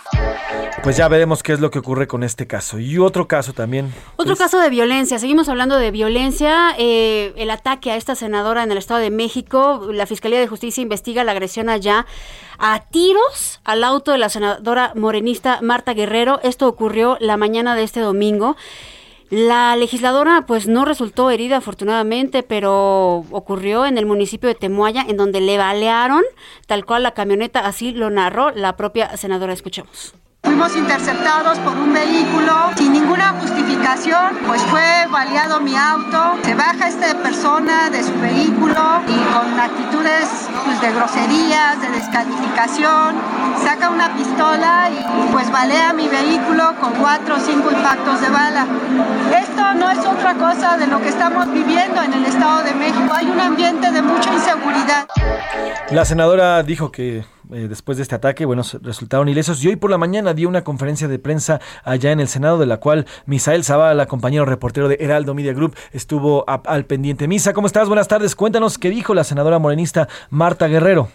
Pues ya veremos qué es lo que ocurre con este caso. Y otro caso también. Otro caso de violencia, seguimos hablando de violencia, eh, el ataque a esta senadora en el Estado de México, la Fiscalía de Justicia investiga la agresión allá a tiros al auto de la senadora morenista Marta Guerrero, esto ocurrió la mañana de este domingo. La legisladora pues no resultó herida afortunadamente, pero ocurrió en el municipio de Temuaya en donde le balearon tal cual la camioneta, así lo narró la propia senadora, escuchemos. Fuimos interceptados por un vehículo sin ninguna justificación, pues fue baleado mi auto. Se baja esta persona de su vehículo y con actitudes pues, de groserías, de descalificación, saca una pistola y pues balea mi vehículo con cuatro o cinco impactos de bala. Esto no es otra cosa de lo que estamos viviendo en el Estado de México. Hay un ambiente de mucha inseguridad. La senadora dijo que eh, después de este ataque, bueno, resultaron ilesos y hoy por la mañana dio una conferencia de prensa allá en el Senado, de la cual Misael Zavala, compañero reportero de Heraldo Media Group, estuvo al pendiente. Misa, ¿cómo estás? Buenas tardes. Cuéntanos qué dijo la senadora morenista Marta Guerrero.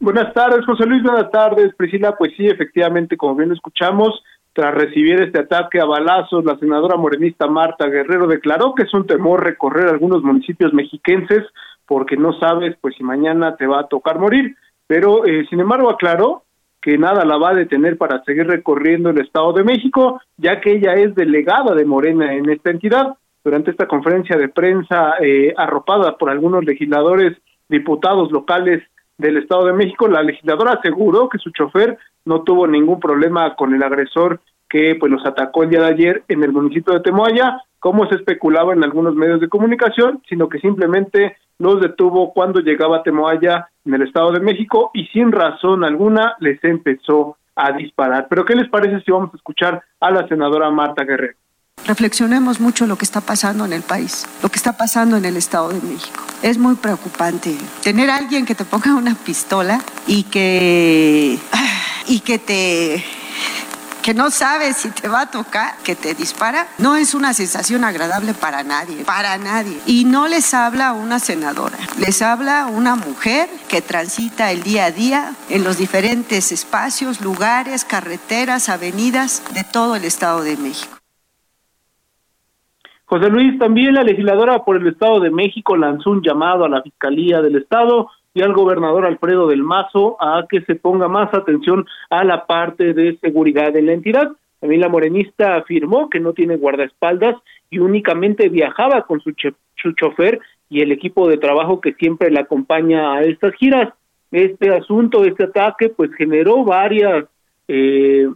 Buenas tardes, José Luis. Buenas tardes, Priscila. Pues sí, efectivamente, como bien lo escuchamos, tras recibir este ataque a balazos, la senadora morenista Marta Guerrero declaró que es un temor recorrer algunos municipios mexiquenses porque no sabes, pues, si mañana te va a tocar morir. Pero, eh, sin embargo, aclaró que nada la va a detener para seguir recorriendo el Estado de México, ya que ella es delegada de Morena en esta entidad. Durante esta conferencia de prensa eh, arropada por algunos legisladores, diputados locales del Estado de México, la legisladora aseguró que su chofer no tuvo ningún problema con el agresor que pues los atacó el día de ayer en el municipio de Temoaya, como se especulaba en algunos medios de comunicación, sino que simplemente los detuvo cuando llegaba a Temoaya en el Estado de México y sin razón alguna les empezó a disparar. Pero ¿qué les parece si vamos a escuchar a la senadora Marta Guerrero? Reflexionemos mucho lo que está pasando en el país, lo que está pasando en el Estado de México. Es muy preocupante tener a alguien que te ponga una pistola y que y que te que no sabes si te va a tocar, que te dispara, no es una sensación agradable para nadie, para nadie. Y no les habla una senadora, les habla una mujer que transita el día a día en los diferentes espacios, lugares, carreteras, avenidas de todo el Estado de México. José Luis, también la legisladora por el Estado de México lanzó un llamado a la Fiscalía del Estado y al gobernador Alfredo del Mazo a que se ponga más atención a la parte de seguridad de la entidad. También la morenista afirmó que no tiene guardaespaldas y únicamente viajaba con su, su chofer y el equipo de trabajo que siempre la acompaña a estas giras. Este asunto, este ataque, pues generó varias, eh,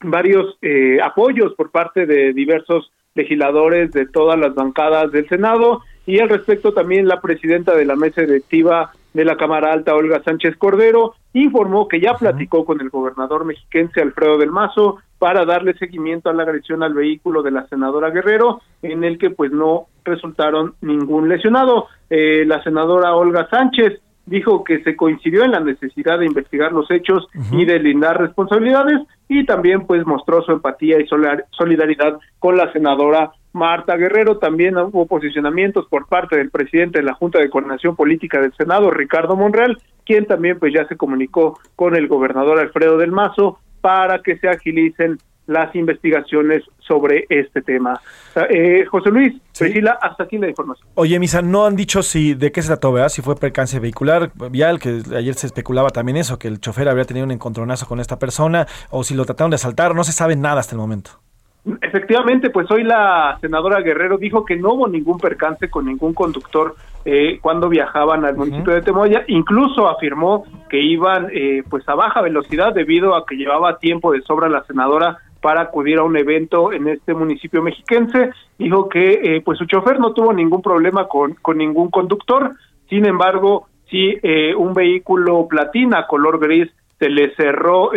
varios eh, apoyos por parte de diversos legisladores de todas las bancadas del Senado y al respecto también la presidenta de la mesa directiva de la Cámara Alta, Olga Sánchez Cordero, informó que ya platicó con el gobernador mexiquense Alfredo del Mazo para darle seguimiento a la agresión al vehículo de la senadora Guerrero, en el que pues no resultaron ningún lesionado. Eh, la senadora Olga Sánchez dijo que se coincidió en la necesidad de investigar los hechos y de lindar responsabilidades y también pues mostró su empatía y solidaridad con la senadora Marta Guerrero. También hubo posicionamientos por parte del presidente de la Junta de Coordinación Política del Senado, Ricardo Monreal, quien también pues ya se comunicó con el gobernador Alfredo del Mazo para que se agilicen las investigaciones sobre este tema. Eh, José Luis, Priscila, hasta aquí la información. Oye, Misa, no han dicho si de qué se trató, ¿verdad? Si fue percance vehicular, vial, que ayer se especulaba también eso, que el chofer habría tenido un encontronazo con esta persona, o si lo trataron de asaltar, no se sabe nada hasta el momento. Efectivamente, pues hoy la senadora Guerrero dijo que no hubo ningún percance con ningún conductor eh, cuando viajaban al municipio de Temoya. Incluso afirmó que iban eh, pues a baja velocidad debido a que llevaba tiempo de sobra la senadora para acudir a un evento en este municipio mexiquense. Dijo que eh, pues su chofer no tuvo ningún problema con, con ningún conductor. Sin embargo, sí un vehículo platina color gris se le cerró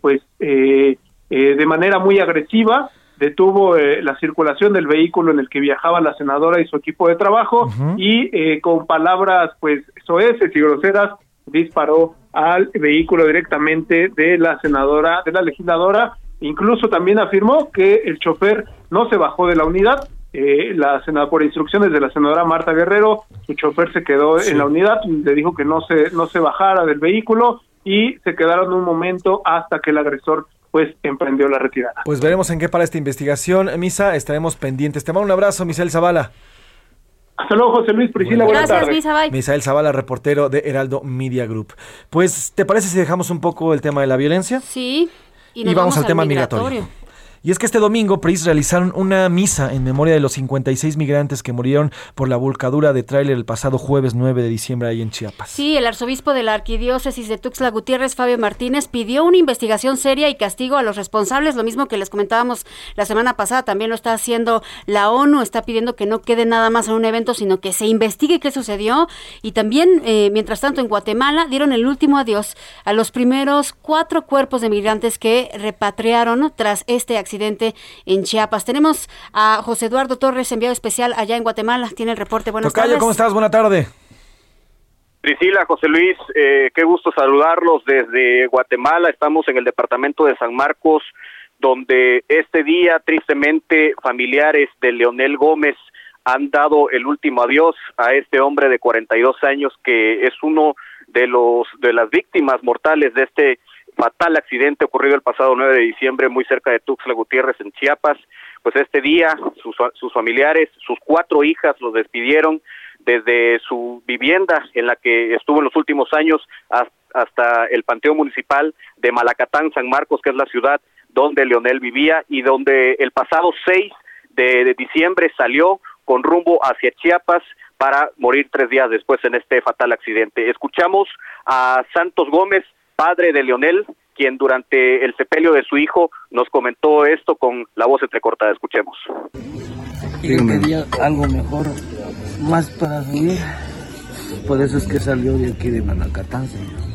pues de manera muy agresiva detuvo eh, la circulación del vehículo en el que viajaba la senadora y su equipo de trabajo y eh, con palabras pues soeces y groseras disparó al vehículo directamente de la senadora, de la legisladora. Incluso también afirmó que el chofer no se bajó de la unidad. Eh, la senadora, por instrucciones de la senadora Marta Guerrero, su chofer se quedó en la unidad, le dijo que no se no se bajara del vehículo y se quedaron un momento hasta que el agresor pues emprendió la retirada. Pues veremos en qué para esta investigación, Misa, estaremos pendientes. Te mando un abrazo, Misael Zavala. Hasta luego, José Luis Priscila. Buenas Gracias, Misa, bye. Misael Zavala, reportero de Heraldo Media Group. Pues, ¿te parece si dejamos un poco el tema de la violencia? Sí. Y, vamos, al, tema migratorio. Y es que este domingo, PRIS realizaron una misa en memoria de los 56 migrantes que murieron por la volcadura de tráiler el pasado jueves 9 de diciembre ahí en Chiapas. Sí, el arzobispo de la arquidiócesis de Tuxtla Gutiérrez, Fabio Martínez, pidió una investigación seria y castigo a los responsables, lo mismo que les comentábamos la semana pasada, también lo está haciendo la ONU, está pidiendo que no quede nada más en un evento, sino que se investigue qué sucedió. Y también, eh, mientras tanto, en Guatemala dieron el último adiós a los primeros cuatro cuerpos de migrantes que repatriaron tras este accidente en Chiapas. Tenemos a José Eduardo Torres, enviado especial allá en Guatemala. Tiene el reporte. Buenas Tocayo, tardes. ¿cómo estás? Buena tarde. Priscila, José Luis, eh, qué gusto saludarlos desde Guatemala. Estamos en el departamento de San Marcos, donde este día, tristemente, familiares de Leonel Gómez han dado el último adiós a este hombre de 42 años que es uno de los de las víctimas mortales de este fatal accidente ocurrido el pasado 9 de diciembre muy cerca de Tuxtla Gutiérrez en Chiapas. Pues este día sus, sus familiares, sus cuatro hijas los despidieron desde su vivienda en la que estuvo en los últimos años hasta el Panteón Municipal de Malacatán, San Marcos, que es la ciudad donde Leonel vivía y donde el pasado 6 de, de diciembre salió con rumbo hacia Chiapas para morir tres días después en este fatal accidente. Escuchamos a Santos Gómez, padre de Leonel, quien durante el sepelio de su hijo nos comentó esto con la voz entrecortada. Escuchemos. Yo quería algo mejor, más para vivir. Por eso es que salió de aquí de Manacatán, señor.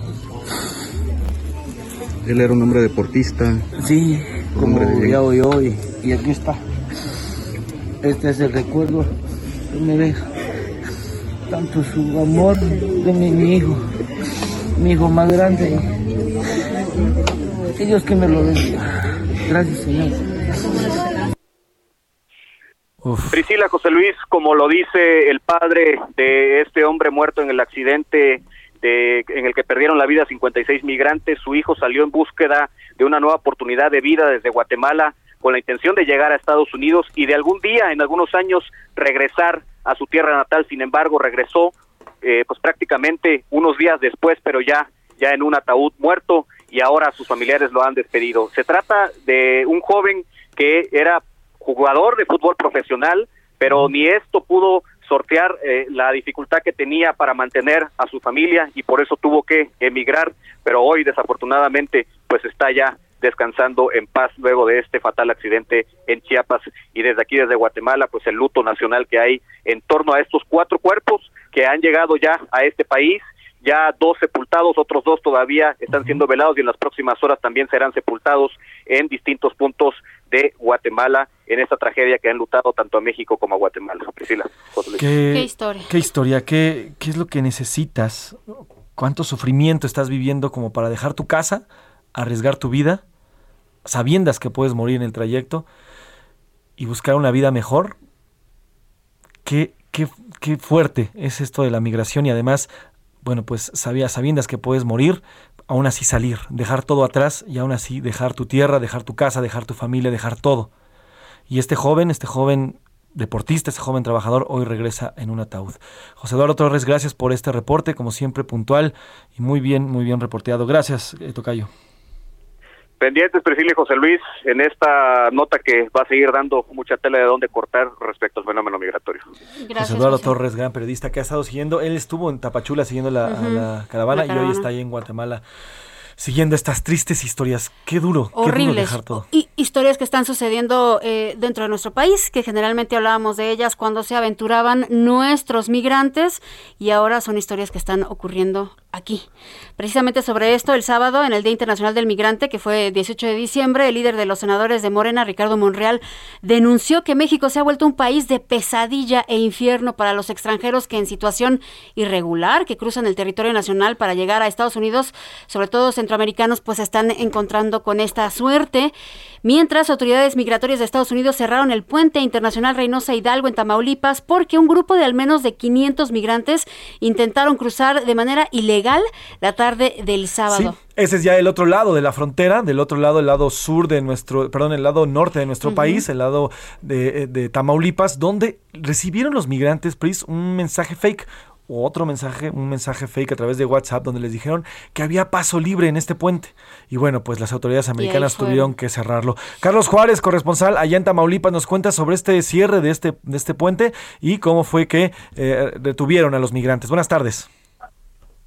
Él era un hombre deportista. Sí, como ya hoy hoy. Y aquí está. Este es el recuerdo que me deja. Tanto su amor de mi hijo, mi hijo más grande. Dios que me lo bendiga. Gracias, Señor. Priscila José Luis, como lo dice el padre de este hombre muerto en el accidente de, en el que perdieron la vida 56 migrantes, su hijo salió en búsqueda de una nueva oportunidad de vida desde Guatemala con la intención de llegar a Estados Unidos y de algún día, en algunos años, regresar a su tierra natal. Sin embargo, regresó eh, pues prácticamente unos días después, pero ya, ya en un ataúd muerto y ahora sus familiares lo han despedido. Se trata de un joven que era jugador de fútbol profesional, pero ni esto pudo sortear eh, la dificultad que tenía para mantener a su familia y por eso tuvo que emigrar, pero hoy desafortunadamente pues está ya descansando en paz luego de este fatal accidente en Chiapas y desde aquí desde Guatemala pues el luto nacional que hay en torno a estos cuatro cuerpos que han llegado ya a este país ya dos sepultados, otros dos todavía están siendo velados y en las próximas horas también serán sepultados en distintos puntos de Guatemala en esta tragedia que han lutado tanto a México como a Guatemala. Priscila. ¿Qué, historia? ¿Qué historia? ¿Qué, ¿Qué es lo que necesitas? ¿Cuánto sufrimiento estás viviendo como para dejar tu casa, arriesgar tu vida, sabiendas que puedes morir en el trayecto y buscar una vida mejor? ¿Qué, qué, qué fuerte es esto de la migración y además bueno, pues sabías, sabiendas que puedes morir, aún así salir, dejar todo atrás y aún así dejar tu tierra, dejar tu casa, dejar tu familia, dejar todo. Y este joven, este joven deportista, este joven trabajador, hoy regresa en un ataúd. José Eduardo Torres, gracias por este reporte, como siempre puntual y muy bien, muy bien reporteado. Gracias, eh, Tocayo. Pendientes, Priscila y José Luis, en esta nota que va a seguir dando mucha tela de dónde cortar respecto al fenómeno migratorio. José Eduardo Torres, gran periodista que ha estado siguiendo, él estuvo en Tapachula siguiendo la, a la caravana y hoy está ahí en Guatemala siguiendo estas tristes historias. Qué duro, qué duro dejar todo. Y historias que están sucediendo eh, dentro de nuestro país, que generalmente hablábamos de ellas cuando se aventuraban nuestros migrantes y ahora son historias que están ocurriendo aquí. Precisamente sobre esto, el sábado, en el Día Internacional del Migrante, que fue 18 de diciembre, el líder de los senadores de Morena, Ricardo Monreal, denunció que México se ha vuelto un país de pesadilla e infierno para los extranjeros que en situación irregular, que cruzan el territorio nacional para llegar a Estados Unidos, sobre todo centroamericanos, pues están encontrando con esta suerte. Mientras autoridades migratorias de Estados Unidos cerraron el puente internacional Reynosa Hidalgo en Tamaulipas porque un grupo de al menos de 500 migrantes intentaron cruzar de manera ilegal la tarde del sábado. Ese es ya el otro lado de la frontera, del otro lado, el lado sur de nuestro, perdón, el lado norte de nuestro país, el lado de, de, Tamaulipas, donde recibieron los migrantes, Pris, un mensaje fake, otro mensaje, un mensaje fake a través de WhatsApp donde les dijeron que había paso libre en este puente. Y bueno, pues las autoridades americanas tuvieron que cerrarlo. Carlos Juárez, corresponsal allá en Tamaulipas, nos cuenta sobre este cierre de este, de este puente y cómo fue que eh, detuvieron a los migrantes. Buenas tardes.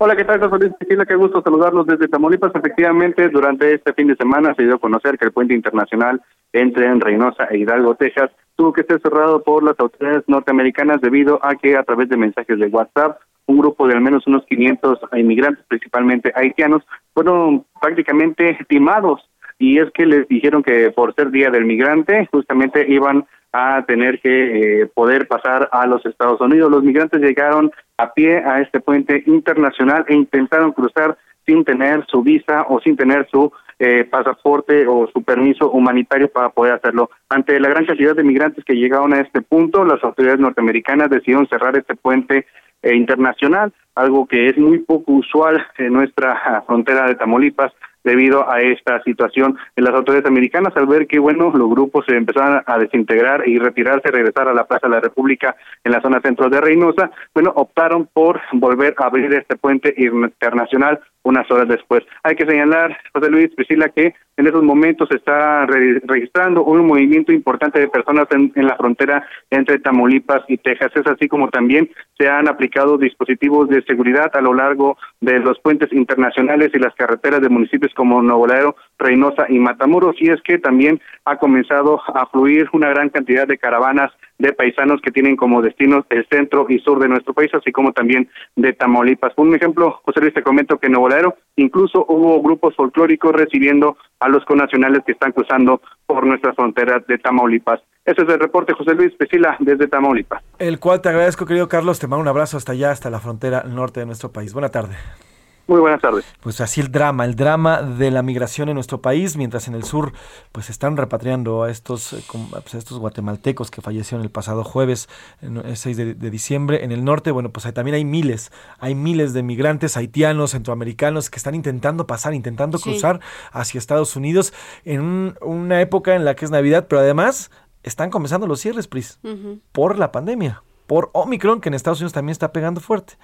Hola, ¿qué tal, José Luis Qué gusto saludarlos desde Tamaulipas. Efectivamente, durante este fin de semana se dio a conocer que el puente internacional entre en Reynosa e Hidalgo, Texas, tuvo que ser cerrado por las autoridades norteamericanas debido a que a través de mensajes de WhatsApp, un grupo de al menos unos 500 inmigrantes, principalmente haitianos, fueron prácticamente timados y es que les dijeron que por ser Día del Migrante, justamente iban a tener que eh, poder pasar a los Estados Unidos. Los migrantes llegaron a pie a este puente internacional e intentaron cruzar sin tener su visa o sin tener su eh, pasaporte o su permiso humanitario para poder hacerlo. Ante la gran cantidad de migrantes que llegaron a este punto, las autoridades norteamericanas decidieron cerrar este puente eh, internacional, algo que es muy poco usual en nuestra frontera de Tamaulipas, debido a esta situación las autoridades americanas al ver que bueno los grupos se empezaron a desintegrar y retirarse regresar a la Plaza de la República en la zona centro de Reynosa bueno optaron por volver a abrir este puente internacional unas horas después. Hay que señalar, José Luis Priscila, que en esos momentos se está registrando un movimiento importante de personas en, la frontera entre Tamaulipas y Texas. Es así como también se han aplicado dispositivos de seguridad a lo largo de los puentes internacionales y las carreteras de municipios como Nuevo Laredo, Reynosa y Matamoros. Y es que también ha comenzado a fluir una gran cantidad de caravanas de paisanos que tienen como destinos el centro y sur de nuestro país, así como también de Tamaulipas. Un ejemplo, José Luis, te comento que Nuevo Laredo incluso hubo grupos folclóricos recibiendo a los connacionales que están cruzando por nuestra frontera de Tamaulipas. Ese es el reporte, José Luis Pesila, desde Tamaulipas. El cual te agradezco, querido Carlos. Te mando un abrazo hasta allá, hasta la frontera norte de nuestro país. Buena tarde. Muy buenas tardes. Pues así el drama, el drama de la migración en nuestro país, mientras en el sur pues están repatriando a estos, eh, pues, a estos guatemaltecos que fallecieron el pasado jueves, el 6 de, de diciembre. En el norte, bueno, pues también hay miles, hay miles de migrantes haitianos, centroamericanos que están intentando pasar, intentando Sí. cruzar hacia Estados Unidos en un- una época en la que es Navidad, pero además están comenzando los cierres, Pris por la pandemia, por Omicron, que en Estados Unidos también está pegando fuerte.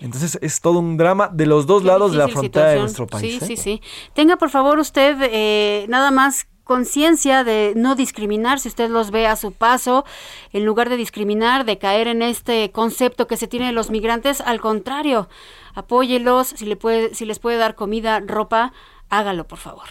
Entonces es todo un drama de los dos lados de la frontera de nuestro país. Sí, ¿eh? sí, sí. Tenga por favor usted eh, nada más conciencia de no discriminar si usted los ve a su paso, en lugar de discriminar, de caer en este concepto que se tiene de los migrantes, al contrario, apóyelos, si, le puede, si les puede dar comida, ropa, hágalo por favor.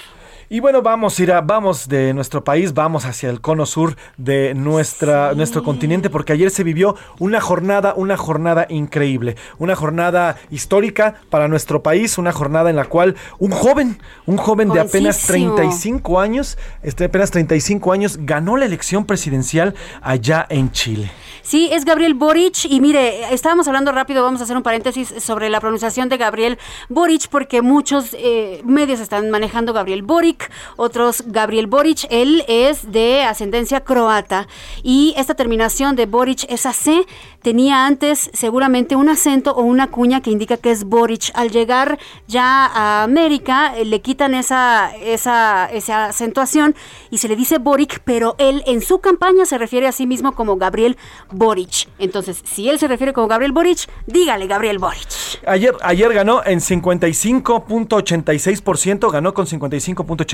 Y bueno, vamos, Ira, vamos de nuestro país, vamos hacia el cono sur de nuestra, nuestro continente, porque ayer se vivió una jornada, una jornada increíble, una jornada histórica para nuestro país, una jornada en la cual un joven, un joven de apenas Jovencísimo. 35 años, este apenas 35 años, ganó la elección presidencial allá en Chile. Sí, es Gabriel Boric y mire, estábamos hablando rápido, vamos a hacer un paréntesis sobre la pronunciación de Gabriel Boric porque muchos eh, medios están manejando Gabriel Boric, otros Gabriel Boric, él es de ascendencia croata y esta terminación de Boric, esa C, tenía antes seguramente un acento o una cuña que indica que es Boric. Al llegar ya a América eh, le quitan esa, esa, esa acentuación y se le dice Boric, pero él en su campaña se refiere a sí mismo como Gabriel Boric. Entonces, si él se refiere como Gabriel Boric, dígale Gabriel Boric. Ayer, ayer ganó en 55.86%, ganó con 55.86%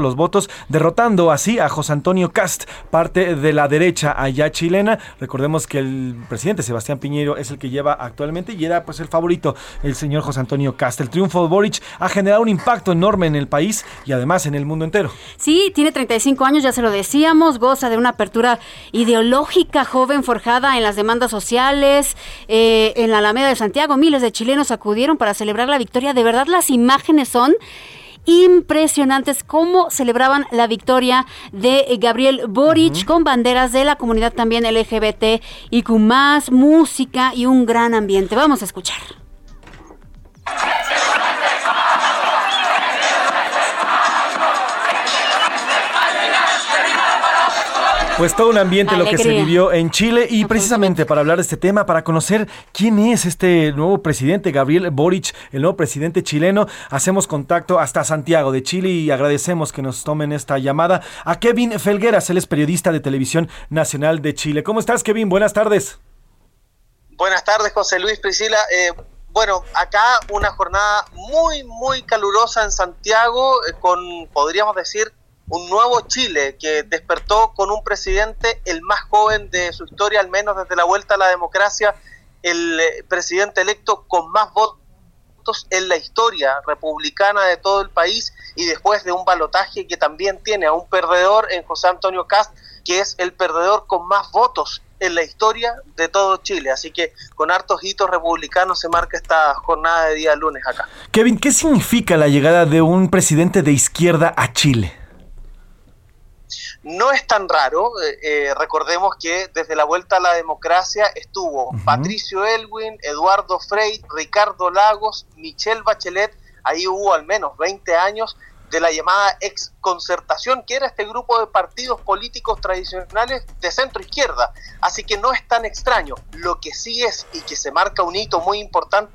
los votos, derrotando así a José Antonio Cast, parte de la derecha allá chilena. Recordemos que el presidente Sebastián Piñero es el que lleva actualmente y era pues el favorito, el señor José Antonio Cast. El triunfo de Boric ha generado un impacto enorme en el país y además en el mundo entero. Sí, tiene 35 años, ya se lo decíamos, goza de una apertura ideológica joven forjada en las demandas sociales, eh, en la Alameda de Santiago. Miles de chilenos acudieron para celebrar la victoria. De verdad, las imágenes son impresionantes cómo celebraban la victoria de Gabriel Boric con banderas de la comunidad también LGBT y con más música y un gran ambiente. Vamos a escuchar. Pues todo un ambiente lo que se vivió en Chile y precisamente para hablar de este tema, para conocer quién es este nuevo presidente, Gabriel Boric, el nuevo presidente chileno, hacemos contacto hasta Santiago de Chile y agradecemos que nos tomen esta llamada a Kevin Felgueras, él es periodista de Televisión Nacional de Chile. ¿Cómo estás, Kevin? Buenas tardes. Buenas tardes, José Luis Priscila. Eh, bueno, acá una jornada muy, muy calurosa en Santiago, eh, con, podríamos decir, un nuevo Chile que despertó con un presidente, el más joven de su historia, al menos desde la vuelta a la democracia, el eh, presidente electo con más votos en la historia republicana de todo el país y después de un balotaje que también tiene a un perdedor en José Antonio Cast, que es el perdedor con más votos en la historia de todo Chile. Así que con hartos hitos republicanos se marca esta jornada de día lunes acá. Kevin, ¿qué significa la llegada de un presidente de izquierda a Chile? No es tan raro, eh, eh, recordemos que desde la vuelta a la democracia estuvo Patricio Elwin, Eduardo Frei, Ricardo Lagos, Michelle Bachelet, ahí hubo al menos 20 años de la llamada ex concertación, que era este grupo de partidos políticos tradicionales de centro izquierda. Así que no es tan extraño. Lo que sí es y que se marca un hito muy importante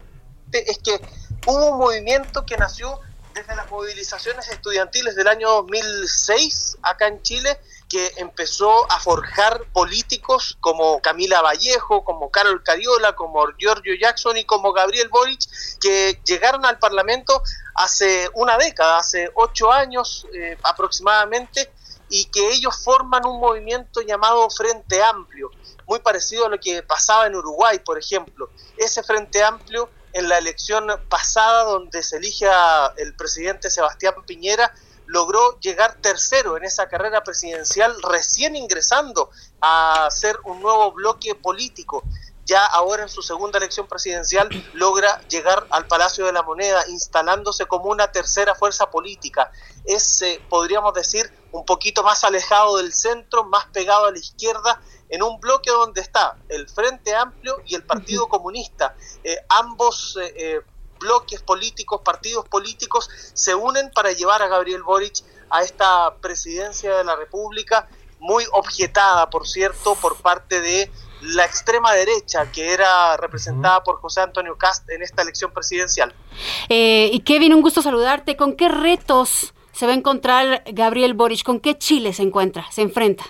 es que hubo un movimiento que nació desde las movilizaciones estudiantiles del año 2006 acá en Chile, que empezó a forjar políticos como Camila Vallejo, como Carol Cariola, como Giorgio Jackson y como Gabriel Boric, que llegaron al Parlamento hace una década, hace ocho años eh, aproximadamente, y que ellos forman un movimiento llamado Frente Amplio, muy parecido a lo que pasaba en Uruguay, por ejemplo. Ese Frente Amplio en la elección pasada donde se elige a el presidente Sebastián Piñera, logró llegar tercero en esa carrera presidencial, recién ingresando a ser un nuevo bloque político. Ya ahora en su segunda elección presidencial logra llegar al Palacio de la Moneda, instalándose como una tercera fuerza política. Es, eh, podríamos decir, un poquito más alejado del centro, más pegado a la izquierda, en un bloque donde está el Frente Amplio y el Partido Comunista, eh, ambos eh, eh, bloques políticos, partidos políticos, se unen para llevar a Gabriel Boric a esta presidencia de la República, muy objetada, por cierto, por parte de la extrema derecha que era representada por José Antonio Cast en esta elección presidencial. Eh, y Kevin, un gusto saludarte. ¿Con qué retos se va a encontrar Gabriel Boric? ¿Con qué Chile se encuentra, se enfrenta?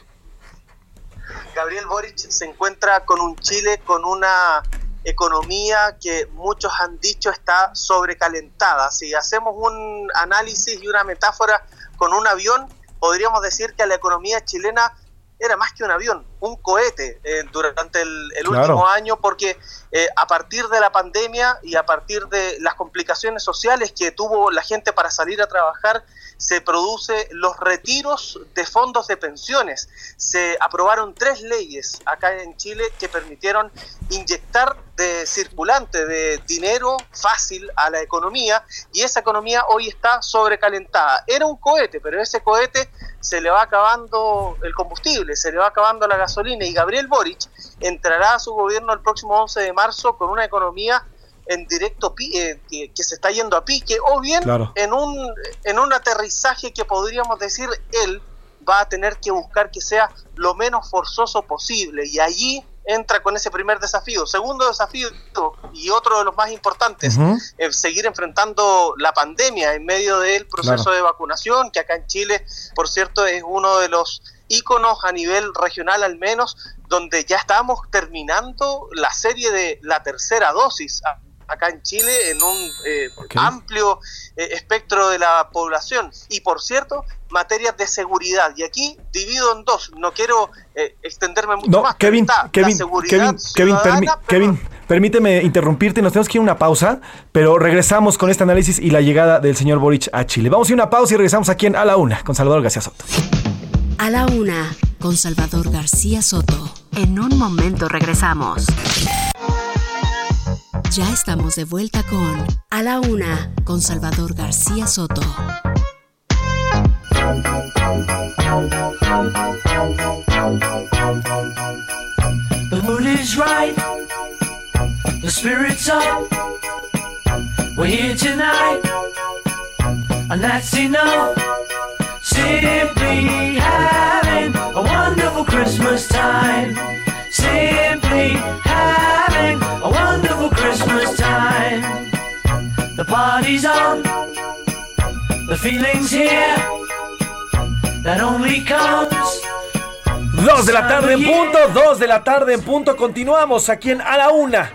Gabriel Boric se encuentra con un Chile con una economía que muchos han dicho está sobrecalentada. Si hacemos un análisis y una metáfora con un avión, podríamos decir que la economía chilena era más que un avión, un cohete eh, durante el, el Claro. último año, porque eh, a partir de la pandemia y a partir de las complicaciones sociales que tuvo la gente para salir a trabajar, se produce los retiros de fondos de pensiones. Se aprobaron tres leyes acá en Chile que permitieron inyectar de circulante, de dinero fácil a la economía y esa economía hoy está sobrecalentada. Era un cohete, pero ese cohete se le va acabando el combustible, se le va acabando la gasolina y Gabriel Boric entrará a su gobierno el próximo 11 de marzo con una economía en directo eh, que, que se está yendo a pique o bien Claro. en un en un aterrizaje que podríamos decir él va a tener que buscar que sea lo menos forzoso posible y allí entra con ese primer desafío. Segundo desafío y otro de los más importantes, eh, seguir enfrentando la pandemia en medio del proceso Claro. de vacunación, que acá en Chile, por cierto, es uno de los íconos a nivel regional al menos, donde ya estamos terminando la serie de la tercera dosis acá en Chile en un eh, amplio eh, espectro de la población. Y por cierto, materias de seguridad. Y aquí divido en dos. No quiero eh, extenderme mucho No, más. Kevin, Kevin, seguridad Kevin, Kevin, permi- Kevin, permíteme interrumpirte, nos tenemos que ir a una pausa, pero regresamos con este análisis y la llegada del señor Boric a Chile. Vamos a ir a una pausa y regresamos aquí en A la Una con Salvador García Soto. A la una, con Salvador García Soto. En un momento regresamos. Ya estamos de vuelta con A la una, con Salvador García Soto. The mood is right, the spirit's up. We're here tonight, and that's enough. Simply having a wonderful Christmas time. Simply party's on, the feeling's here. That only comes Dos de la tarde en punto, dos de la tarde en punto. Continuamos aquí en A la Una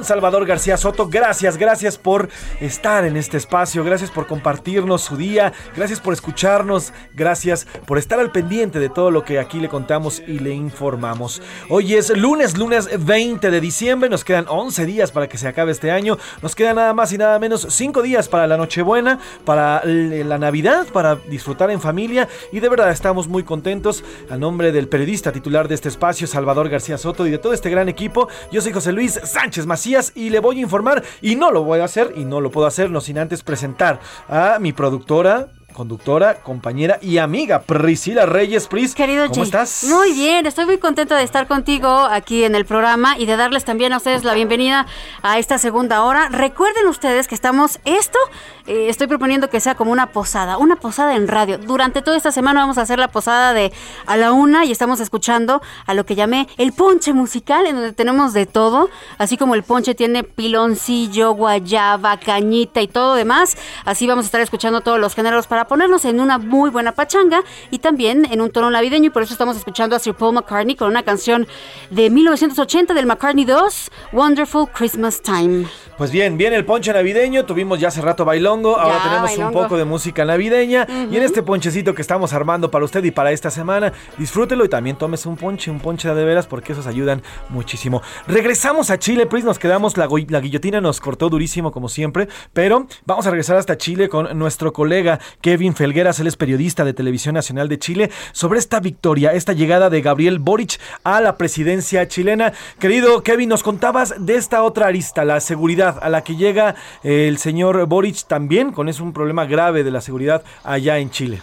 Salvador García Soto. Gracias, gracias por estar en este espacio, gracias por compartirnos su día, gracias por escucharnos, gracias por estar al pendiente de todo lo que aquí le contamos y le informamos. Hoy es lunes, lunes 20 de diciembre, nos quedan 11 días para que se acabe este año, nos queda nada más y nada menos 5 días para la Nochebuena, para la Navidad, para disfrutar en familia. Y de verdad estamos muy contentos. A nombre del periodista titular de este espacio, Salvador García Soto, y de todo este gran equipo, yo soy José Luis Sánchez Macías y le voy a informar, y no lo voy a hacer, y no lo puedo hacer, no sin antes presentar a mi productora, conductora, compañera y amiga Priscila Reyes. Pris, Querido ¿cómo estás? Muy bien, estoy muy contenta de estar contigo aquí en el programa y de darles también a ustedes la bienvenida a esta segunda hora. Recuerden ustedes que estamos, esto eh, estoy proponiendo que sea como una posada, una posada en radio. Durante toda esta semana vamos a hacer la posada de a la una y estamos escuchando a lo que llamé el ponche musical, en donde tenemos de todo, así como el ponche tiene piloncillo, guayaba, cañita y todo demás. Así vamos a estar escuchando todos los géneros para ponernos en una muy buena pachanga y también en un tono navideño y por eso estamos escuchando a Sir Paul McCartney con una canción de 1980 del McCartney 2, Wonderful Christmas Time. Pues bien, viene el ponche navideño, tuvimos ya hace rato bailongo, ahora Ya, tenemos un poco de música navideña y en este ponchecito que estamos armando para usted y para esta semana, disfrútelo y también tómese un ponche, un ponche de veras porque esos ayudan muchísimo. Regresamos a Chile, Pris, nos quedamos, la, la guillotina nos cortó durísimo como siempre, pero vamos a regresar hasta Chile con nuestro colega Kevin Felgueras, él es periodista de Televisión Nacional de Chile, sobre esta victoria, esta llegada de Gabriel Boric a la presidencia chilena. Querido Kevin, nos contabas de esta otra arista, la seguridad, a la que llega eh, el señor Boric también, con es un problema grave de la seguridad allá en Chile.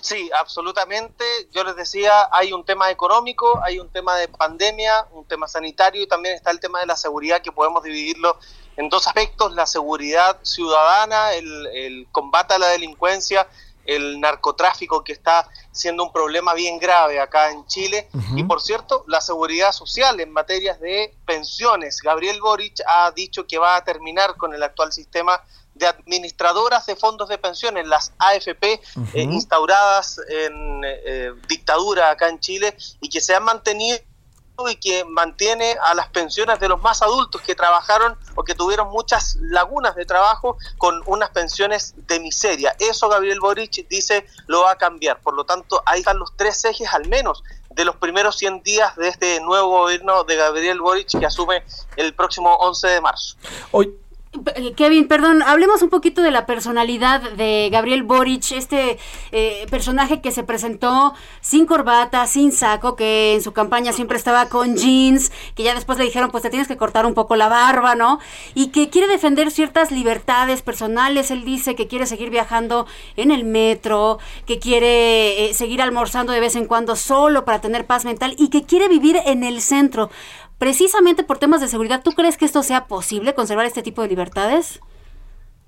Sí, absolutamente. Yo les decía, hay un tema económico, hay un tema de pandemia, un tema sanitario y también está el tema de la seguridad que podemos dividirlo en dos aspectos, la seguridad ciudadana, el, el combate a la delincuencia, el narcotráfico que está siendo un problema bien grave acá en Chile y por cierto la seguridad social en materias de pensiones. Gabriel Boric ha dicho que va a terminar con el actual sistema de administradoras de fondos de pensiones, las AFP, eh, instauradas en eh, dictadura acá en Chile y que se han mantenido y que mantiene a las pensiones de los más adultos que trabajaron o que tuvieron muchas lagunas de trabajo con unas pensiones de miseria. Eso Gabriel Boric dice lo va a cambiar. Por lo tanto, ahí están los tres ejes al menos de los primeros 100 días de este nuevo gobierno de Gabriel Boric que asume el próximo 11 de marzo. Eh, Kevin, perdón, hablemos un poquito de la personalidad de Gabriel Boric, este eh, personaje que se presentó sin corbata, sin saco, que en su campaña siempre estaba con jeans, que ya después le dijeron, pues te tienes que cortar un poco la barba, ¿no? Y que quiere defender ciertas libertades personales. Él dice que quiere seguir viajando en el metro, que quiere eh, seguir almorzando de vez en cuando solo para tener paz mental y que quiere vivir en el centro. Precisamente por temas de seguridad, ¿tú crees que esto sea posible, conservar este tipo de libertades?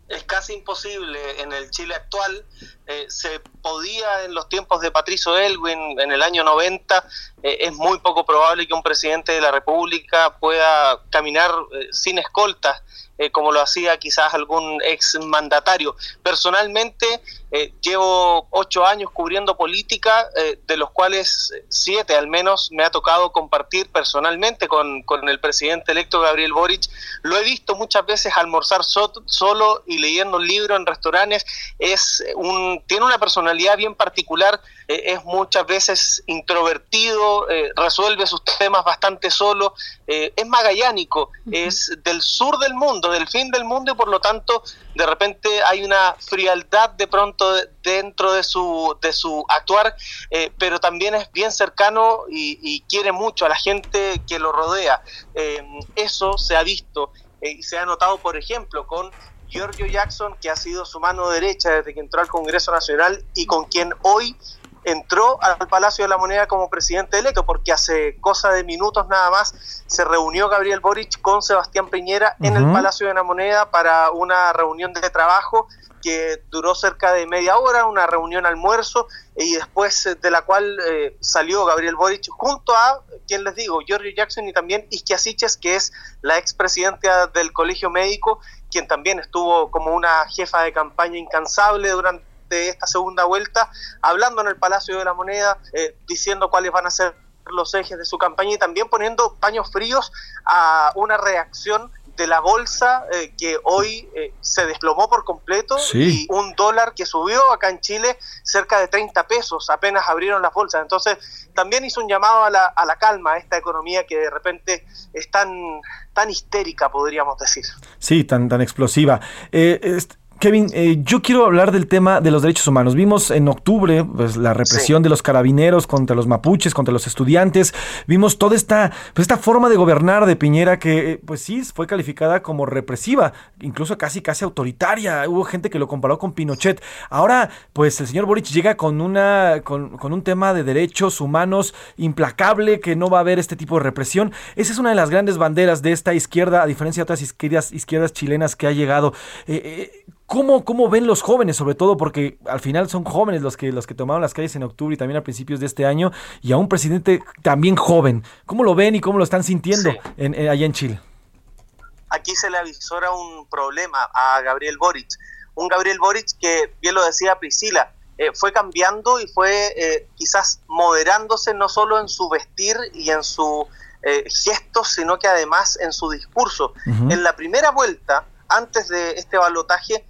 es casi imposible en el Chile actual. Eh, se podía en los tiempos de Patricio Elwin, en el año 90, eh, es muy poco probable que un presidente de la República pueda caminar eh, sin escoltas, eh, como lo hacía quizás algún ex mandatario. Personalmente, eh, llevo ocho años cubriendo política, eh, de los cuales siete al menos me ha tocado compartir personalmente con, con el presidente electo Gabriel Boric. Lo he visto muchas veces almorzar so- solo y leyendo un libro en restaurantes. Es un, tiene una personalidad bien particular, eh, es muchas veces introvertido, eh, resuelve sus temas bastante solo, eh, es magallánico, es del sur del mundo, del fin del mundo y por lo tanto de repente hay una frialdad de pronto de- dentro de su, de su actuar, eh, pero también es bien cercano y, y quiere mucho a la gente que lo rodea. Eh, eso se ha visto eh, y se ha notado, por ejemplo, con Giorgio Jackson, que ha sido su mano derecha desde que entró al Congreso Nacional y con quien hoy entró al Palacio de la Moneda como presidente electo, porque hace cosa de minutos nada más se reunió Gabriel Boric con Sebastián Piñera en el. Palacio de la Moneda para una reunión de trabajo que duró cerca de media hora, una reunión almuerzo, y después eh, de la cual eh, salió Gabriel Boric junto a, quien les digo, Giorgio Jackson y también Isquia Siches, que es la expresidenta del Colegio Médico, quien también estuvo como una jefa de campaña incansable durante esta segunda vuelta, hablando en el Palacio de la Moneda, eh, diciendo cuáles van a ser los ejes de su campaña y también poniendo paños fríos a una reacción de la bolsa eh, que hoy eh, se desplomó por completo Sí. y un dólar que subió acá en Chile cerca de 30 pesos apenas abrieron las bolsas. Entonces también hizo un llamado a la, a la calma a esta economía que de repente es tan, tan histérica, podríamos decir. Sí, tan, tan explosiva. Eh, Kevin, eh, yo quiero hablar del tema de los derechos humanos. Vimos en octubre pues, la represión de los carabineros contra los mapuches, contra los estudiantes. Vimos toda esta, pues, esta forma de gobernar de Piñera que, eh, pues sí, fue calificada como represiva, incluso casi, casi autoritaria. Hubo gente que lo comparó con Pinochet. Ahora, pues el señor Boric llega con, una, con, con un tema de derechos humanos implacable, que no va a haber este tipo de represión. Esa es una de las grandes banderas de esta izquierda, a diferencia de otras izquierdas, izquierdas chilenas que ha llegado. Eh, eh, ¿Cómo, ¿Cómo ven los jóvenes, sobre todo porque al final son jóvenes los que, los que tomaron las calles en octubre y también a principios de este año, y a un presidente también joven? ¿Cómo lo ven y cómo lo están sintiendo en- en- allá en Chile? aquí se le avisora un problema a Gabriel Boric. Un Gabriel Boric que, bien lo decía Priscila, eh, fue cambiando y fue eh, quizás moderándose no solo en su vestir y en su eh, gestos, sino que además en su discurso. En la primera vuelta, antes de este balotaje,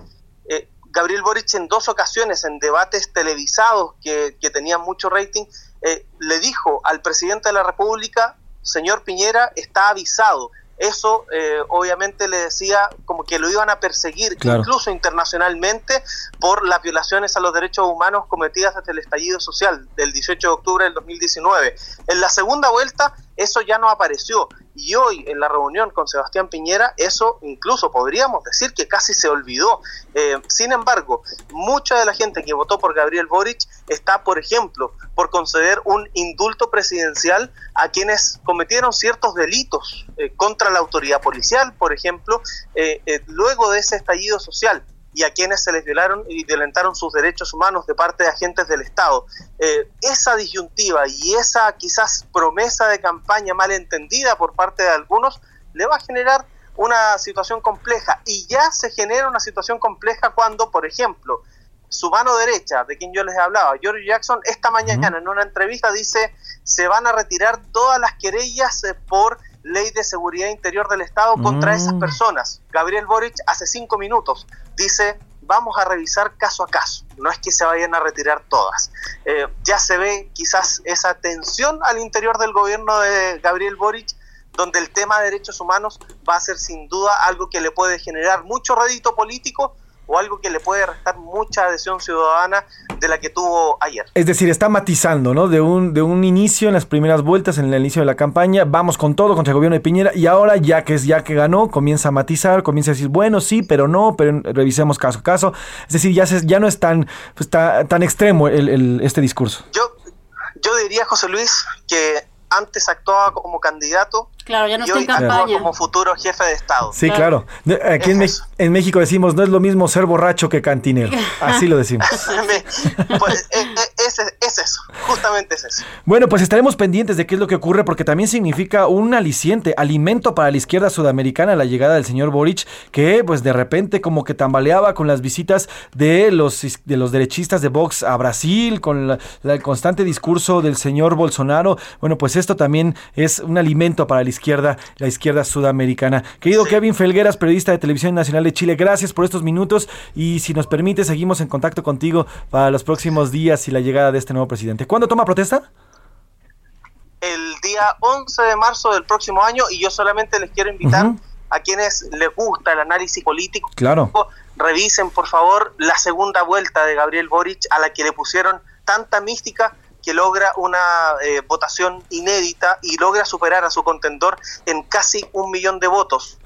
eh, Gabriel Boric en dos ocasiones, en debates televisados que, que tenían mucho rating, eh, le dijo al presidente de la República, señor Piñera, está avisado. Eso eh, obviamente le decía como que lo iban a perseguir Claro. incluso internacionalmente por las violaciones a los derechos humanos cometidas desde el estallido social del 18 de octubre del 2019. En la segunda vuelta eso ya no apareció. Y hoy en la reunión con Sebastián Piñera, eso incluso podríamos decir que casi se olvidó. Eh, sin embargo, mucha de la gente que votó por Gabriel Boric está, por ejemplo, por conceder un indulto presidencial a quienes cometieron ciertos delitos eh, contra la autoridad policial, por ejemplo, eh, luego de ese estallido social y a quienes se les violaron y violentaron sus derechos humanos de parte de agentes del Estado. Eh, esa disyuntiva y esa quizás promesa de campaña malentendida por parte de algunos le va a generar una situación compleja y ya se genera una situación compleja cuando, por ejemplo, su mano derecha, de quien yo les hablaba, George Jackson, esta mañana en una entrevista dice se van a retirar todas las querellas eh, por ley de seguridad interior del Estado contra Mm. esas personas. Gabriel Boric hace cinco minutos dice vamos a revisar caso a caso, no es que se vayan a retirar todas. Eh, ya se ve quizás esa tensión al interior del gobierno de Gabriel Boric, donde el tema de derechos humanos va a ser sin duda algo que le puede generar mucho rédito político o algo que le puede restar mucha adhesión ciudadana de la que tuvo ayer. Es decir, está matizando, ¿no? De un, de un inicio en las primeras vueltas, en el inicio de la campaña, vamos con todo contra el gobierno de Piñera y ahora ya que es ya que ganó, comienza a matizar, comienza a decir, bueno, sí, pero no, pero revisemos caso a caso. Es decir, ya, se- ya no es tan, pues, ta- tan extremo el- el- este discurso. Yo diría, José Luis, que antes actuaba como candidato Claro, ya no y está hoy en campaña. como futuro jefe de Estado. Sí, claro. Aquí en, en México decimos, no es lo mismo ser borracho que cantinero. Así lo decimos. Pues, eh, eh, es, es eso, justamente es eso. Bueno, pues estaremos pendientes de qué es lo que ocurre porque también significa un aliciente, alimento para la izquierda sudamericana la llegada del señor Boric, que pues de repente como que tambaleaba con las visitas de los, de los derechistas de Vox a Brasil, con la- la- el constante discurso del señor Bolsonaro. Bueno, pues esto también es un alimento para la izquierda, la izquierda sudamericana. Querido Kevin Felgueras, periodista de Televisión Nacional de Chile, gracias por estos minutos y si nos permite seguimos en contacto contigo para los próximos días y la llegada de este nuevo presidente. ¿Cuándo toma protesta? El día 11 de marzo del próximo año y yo solamente les quiero invitar a quienes les gusta el análisis político. Claro. Revisen, por favor, la segunda vuelta de Gabriel Boric a la que le pusieron tanta mística que logra una eh, votación inédita y logra superar a su contendor en casi un millón de votos.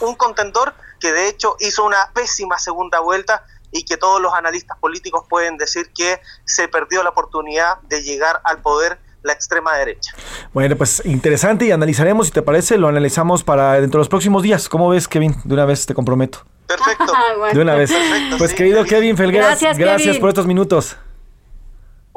Un contendor que de hecho hizo una pésima segunda vuelta y que todos los analistas políticos pueden decir que se perdió la oportunidad de llegar al poder la extrema derecha. Bueno, pues interesante y analizaremos, si te parece, lo analizamos para dentro de los próximos días. ¿Cómo ves, Kevin? De una vez te comprometo. Perfecto. De una vez. Pues querido Kevin Felgueras, Gracias, gracias, Kevin. por estos minutos.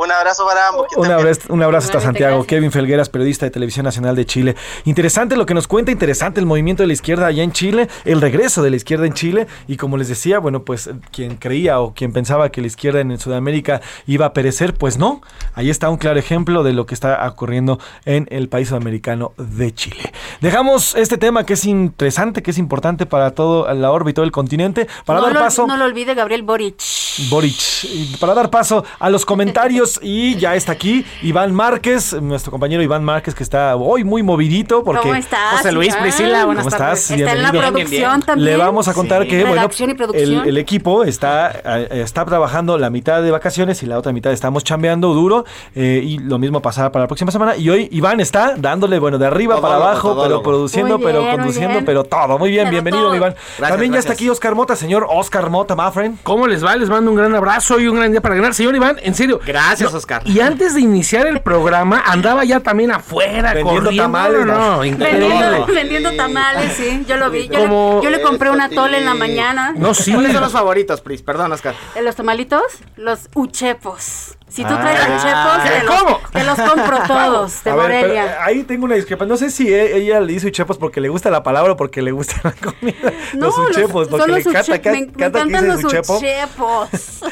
Un abrazo para ambos. que Un abrazo, un abrazo hasta Santiago. Kevin Felgueras, periodista de Televisión Nacional de Chile. Interesante lo que nos cuenta, interesante el movimiento de la izquierda allá en Chile, el regreso de la izquierda en Chile. Y como les decía, bueno, pues quien creía o quien pensaba que la izquierda en Sudamérica iba a perecer, pues no. Ahí está un claro ejemplo de lo que está ocurriendo en el país sudamericano de Chile. Dejamos este tema que es interesante, que es importante para todo la órbita y todo el continente, para no, dar lo, paso. no lo olvide, Gabriel Boric. Boric. Para dar paso a los comentarios y ya está aquí Iván Márquez, nuestro compañero Iván Márquez que está hoy muy movidito porque ¿Cómo estás, José Luis, Iván? Priscila, buenas ¿Cómo tardes. estás? Está en la Bienvenido. producción también. Le vamos a contar Sí. que bueno, el, el equipo está, eh, está trabajando la mitad de vacaciones y la otra mitad estamos chambeando duro eh, y lo mismo pasará para la próxima semana y hoy Iván está dándole bueno de arriba para abajo, pero produciendo, pero conduciendo, pero todo. Muy bien, Pero bienvenido todo. Iván. Gracias, También ya está aquí Oscar Mota, señor Oscar Mota, Mafren. ¿Cómo les va? Les mando un gran abrazo y un gran día para ganar. Señor Iván, en serio. Gracias, No, Oscar. Y antes de iniciar el programa, andaba ya también afuera, Vendiendo corriendo. tamales, no, ¿no? no, increíble. Vendiendo, vendiendo tamales, sí, yo lo vi. Yo, Como- le, yo le compré una tole en la mañana. No, sí. ¿Cuáles son los favoritos, Pris? Perdón, Oscar. ¿De los tamalitos? Los uchepos. Si tú Ah. traes te ¿Cómo? los, te los compro todos, de Morelia. ahí tengo una discrepancia. No sé si e- ella le dice uchepos porque le gusta la palabra o porque le gusta la comida. No, los uchepos, porque los le uche- cata, me, me cata que los uchepo. uchepos.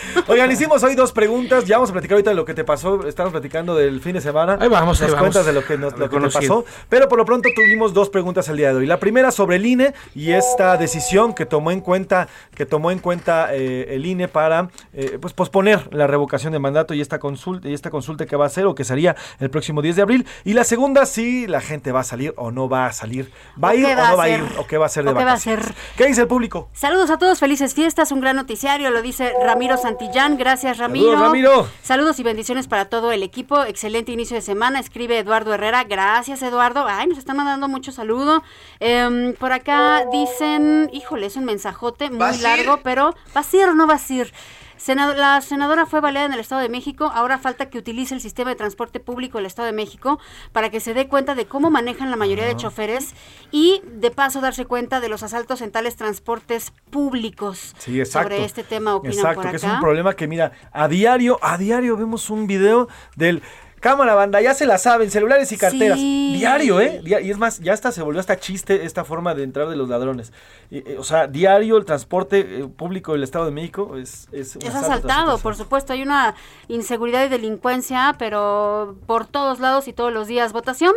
Oigan, hicimos hoy dos preguntas. Ya vamos a platicar ahorita de lo que te pasó. Estamos platicando del fin de semana. Ahí vamos, ahí Nos vamos. cuentas de lo que, nos- lo que te Reconocido. pasó. Pero por lo pronto tuvimos dos preguntas el día de hoy. La primera sobre el INE y esta decisión que tomó en cuenta, que tomó en cuenta eh, el INE para eh, pues, posponer la revocación de mandato y esta consulta, y esta consulta que va a ser o que sería el próximo 10 de abril. Y la segunda, si la gente va a salir o no va a salir. ¿Va a ¿O ir o va a no va a ir? ¿O qué va a hacer de ¿O qué va a vacaciones? hacer? ¿Qué dice el público? Saludos a todos, felices fiestas, un gran noticiario, lo dice Ramiro Santillán, gracias Ramiro. Saludos, Ramiro. Saludos y bendiciones para todo el equipo, excelente inicio de semana, escribe Eduardo Herrera, gracias Eduardo, ay, nos están mandando mucho saludo. Em, por acá dicen, híjole, es un mensajote muy largo, pero ¿vas a ir o no vas a ir? Senado- la senadora fue baleada en el Estado de México. Ahora falta que utilice el sistema de transporte público del Estado de México para que se dé cuenta de cómo manejan la mayoría de choferes y de paso darse cuenta de los asaltos en tales transportes públicos. Sí, exacto. Sobre este tema opinan Exacto, por que es un problema que mira, a diario, a diario vemos un video del cámara banda, ya se la saben, celulares y carteras. Sí. Diario, ¿eh? Y es más, ya hasta se volvió hasta chiste esta forma de entrar de los ladrones. Eh, o sea, diario el transporte eh, público del Estado de México es es, Es asaltado, por supuesto. Hay una inseguridad y delincuencia, pero por todos lados y todos los días. Votación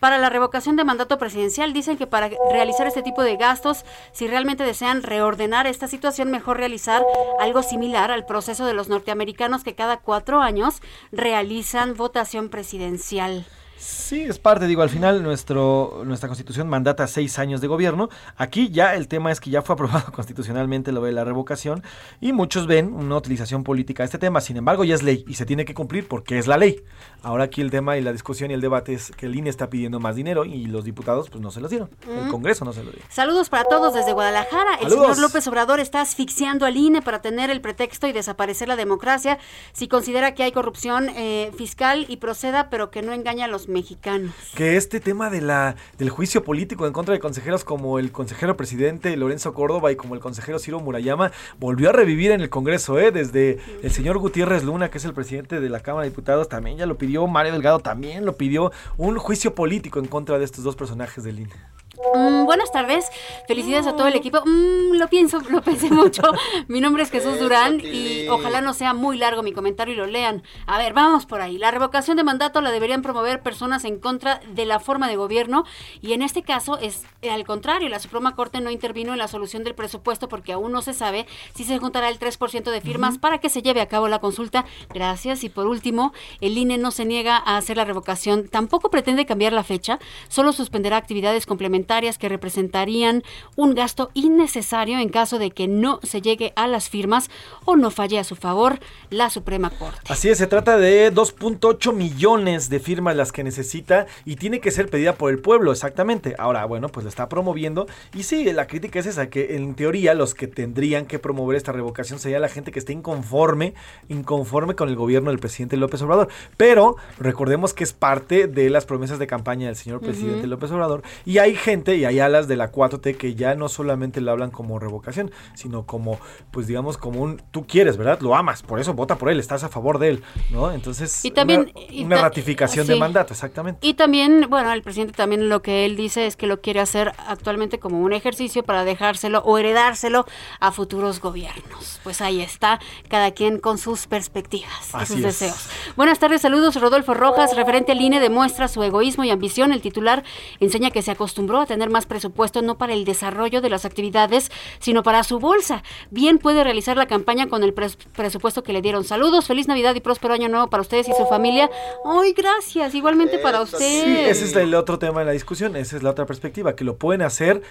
para la revocación de mandato presidencial. Dicen que para realizar este tipo de gastos, si realmente desean reordenar esta situación, mejor realizar algo similar al proceso de los norteamericanos que cada cuatro años realizan votación presidencial. Sí, es parte, digo, al final nuestro, nuestra constitución mandata seis años de gobierno. Aquí ya el tema es que ya fue aprobado constitucionalmente lo de la revocación y muchos ven una utilización política de este tema. Sin embargo, ya es ley y se tiene que cumplir porque es la ley. Ahora aquí el tema y la discusión y el debate es que el INE está pidiendo más dinero y los diputados pues no se los dieron. El. Congreso no se lo dio. Saludos para todos desde Guadalajara. El Saludos. señor López Obrador está asfixiando al INE para tener el pretexto y desaparecer la democracia si considera que hay corrupción eh, fiscal y proceda, pero que no engaña a los mexicanos. Que este tema de la, del juicio político en contra de consejeros como el consejero presidente Lorenzo Córdoba y como el consejero Ciro Murayama volvió a revivir en el Congreso, ¿eh? Desde el señor Gutiérrez Luna, que es el presidente de la Cámara de Diputados, también ya lo pidió, Mario Delgado también lo pidió, un juicio político en contra de estos dos personajes del INE. Mm, buenas tardes, felicidades a todo el equipo. Mm, lo pienso, lo pensé mucho. Mi nombre es Jesús Durán y ojalá no sea muy largo mi comentario y lo lean. A ver, vamos por ahí. La revocación de mandato la deberían promover personas en contra de la forma de gobierno y en este caso es eh, al contrario. La Suprema Corte no intervino en la solución del presupuesto porque aún no se sabe si se juntará el 3% de firmas para que se lleve a cabo la consulta. Gracias. Y por último, el INE no se niega a hacer la revocación. Tampoco pretende cambiar la fecha, solo suspenderá actividades complementarias que representarían un gasto innecesario en caso de que no se llegue a las firmas o no falle a su favor la Suprema Corte. Así es, se trata de 2.8 millones de firmas las que necesita y tiene que ser pedida por el pueblo, exactamente. Ahora, bueno, pues la está promoviendo y sí, la crítica es esa, que en teoría los que tendrían que promover esta revocación sería la gente que esté inconforme, inconforme con el gobierno del presidente López Obrador. Pero recordemos que es parte de las promesas de campaña del señor presidente. López Obrador y hay gente y hay alas de la 4T que ya no solamente lo hablan como revocación, sino como, pues digamos, como un, tú quieres, ¿verdad? Lo amas, por eso vota por él, estás a favor de él, ¿no? Entonces, Y también- una, y una ta- ratificación de sí. mandato, exactamente. Y también, bueno, el presidente también lo que él dice es que lo quiere hacer actualmente como un ejercicio para dejárselo o heredárselo a futuros gobiernos. Pues ahí está, cada quien con sus perspectivas y sus es. deseos. Buenas tardes, saludos. Rodolfo Rojas, referente al INE, demuestra su egoísmo y ambición. El titular enseña que se acostumbró a tener más presupuesto no para el desarrollo de las actividades, sino para su bolsa. Bien puede realizar la campaña con el pres- presupuesto que le dieron. Saludos, feliz Navidad y próspero año nuevo para ustedes y su familia. Ay, gracias, igualmente para usted. Sí, ese es el otro tema de la discusión, esa es la otra perspectiva, que lo pueden hacer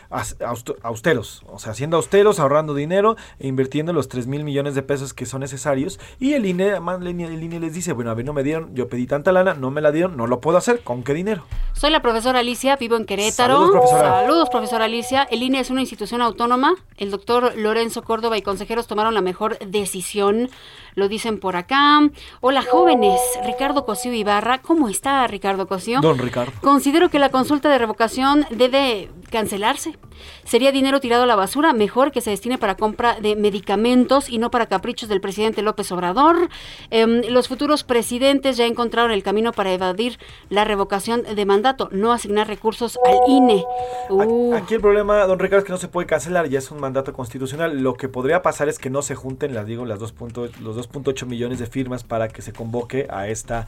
austeros, o sea, siendo austeros, ahorrando dinero e invirtiendo los 3 mil millones de pesos que son necesarios. Y el INE, además, el INE, el INE les dice, bueno, a ver, no me dieron, yo pedí tanta lana, no me la dieron, no lo puedo hacer, ¿con qué dinero? Soy la profesora Alicia, vivo en Querétaro. Saludos, Saludos, profesora Alicia. El INE es una institución autónoma. El doctor Lorenzo Córdoba y consejeros tomaron la mejor decisión. Lo dicen por acá. Hola, jóvenes. Ricardo Cosío Ibarra. ¿Cómo está Ricardo Cosío? Don Ricardo. Considero que la consulta de revocación debe cancelarse. Sería dinero tirado a la basura, mejor que se destine para compra de medicamentos y no para caprichos del presidente López Obrador. Em, los futuros presidentes ya encontraron el camino para evadir la revocación de mandato, no asignar recursos al INE. Uh, Aquí el problema, don Ricardo, es que no se puede cancelar, ya es un mandato constitucional. Lo que podría pasar es que no se junten, las digo, las 2.8 los 2.8 millones de firmas para que se convoque a esta,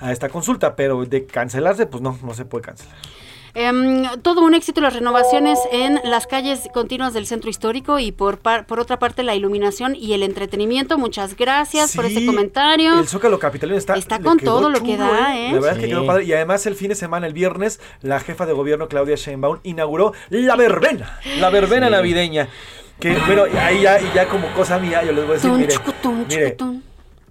a esta consulta, pero de cancelarse, pues no, no se puede cancelar. Em, todo un éxito las renovaciones en las calles continuas del centro histórico y por, par- por otra parte la iluminación y el entretenimiento. Muchas gracias por ese comentario. El Zócalo Capitalino está, Está con todo lo que da, ¿eh? La verdad es que quedó padre. Y además el fin de semana, el viernes, la jefa de gobierno Claudia Sheinbaum inauguró la verbena, la verbena Sí. navideña. Que bueno, ahí ya, y ya como cosa mía, yo les voy a decir, mire, mire,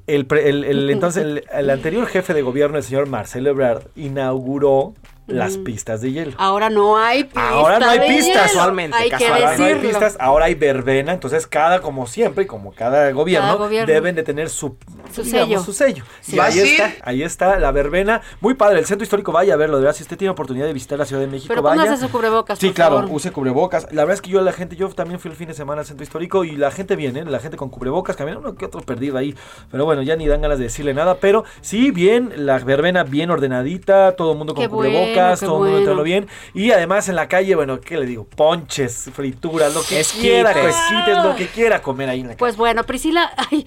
el, el- el- entonces el, el anterior jefe de gobierno, el señor Marcelo Ebrard, inauguró las Mm. pistas de hielo. Ahora no hay pistas. Ahora no hay de pistas. hielo. Hay que Ahora no hay pistas, ahora hay verbena. Entonces, cada, como siempre, y como cada gobierno, Cada gobierno. deben de tener su, Su digamos, sello. su sello. Sí. Y ¿Vas ahí está, ahí está la verbena. Muy padre. El centro histórico, vaya a verlo. De verdad, si usted tiene oportunidad de visitar la Ciudad de México, Pero vaya. su cubrebocas, Sí, por claro, favor. use cubrebocas. La verdad es que yo, la gente, yo también fui el fin de semana al centro histórico y la gente viene, la gente con cubrebocas, también uno que otro perdido ahí. Pero bueno, ya ni dan ganas de decirle nada. Pero sí, bien, la verbena bien ordenadita, todo el mundo con Qué bueno, todo el mundo bueno. entrando bien. Y además en la calle, bueno, ¿qué le digo? Ponches, frituras, lo que Esquites. quiera, esquites, lo que quiera comer ahí en la calle. Pues bueno, Priscila, ay,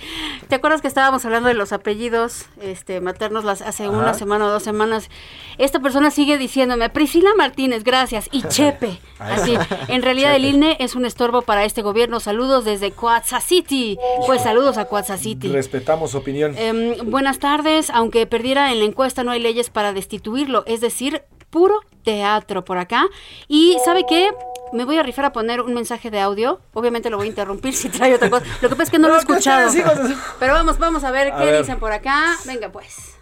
¿te acuerdas que estábamos hablando de los apellidos este, maternos las, hace Ajá. una semana o dos semanas? Esta persona sigue diciéndome, Priscila Martínez, gracias, y Chepe. Así, en realidad el. INE es un estorbo para este gobierno. Saludos desde Coatza City. Pues saludos a Coatza City. Respetamos su opinión. Em, buenas tardes. Aunque perdiera en la encuesta, no hay leyes para destituirlo. Es decir, puro teatro por acá. Y ¿sabe qué? Me voy a rifar a poner un mensaje de audio. Obviamente lo voy a interrumpir si trae otra cosa. Lo que pasa es que no, lo he No, ¿qué escuchado. Pero vamos, vamos a ver A qué ver. dicen por acá. Venga, pues.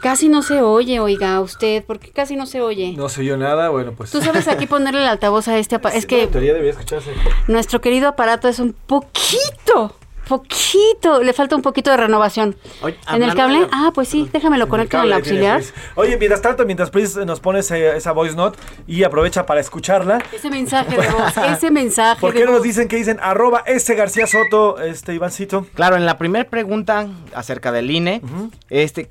Casi no se oye, oiga, usted, porque casi no se oye. No se oyó nada, bueno, pues. Tú sabes aquí ponerle el altavoz a este aparato. Es En que teoría debería escucharse. nuestro querido aparato es un poquito, poquito, le falta un poquito de renovación. Oye, ¿En el cable? de- Ah, pues sí, déjamelo conectar en tiene auxiliar. Oye, mientras tanto, mientras Pris nos pone ese- esa voice note y aprovecha para escucharla. Ese mensaje de voz, ese mensaje ¿Por de qué no voz. nos dicen que dicen arroba S García Soto, este Ivancito? Claro, en la primera pregunta acerca del INE, este,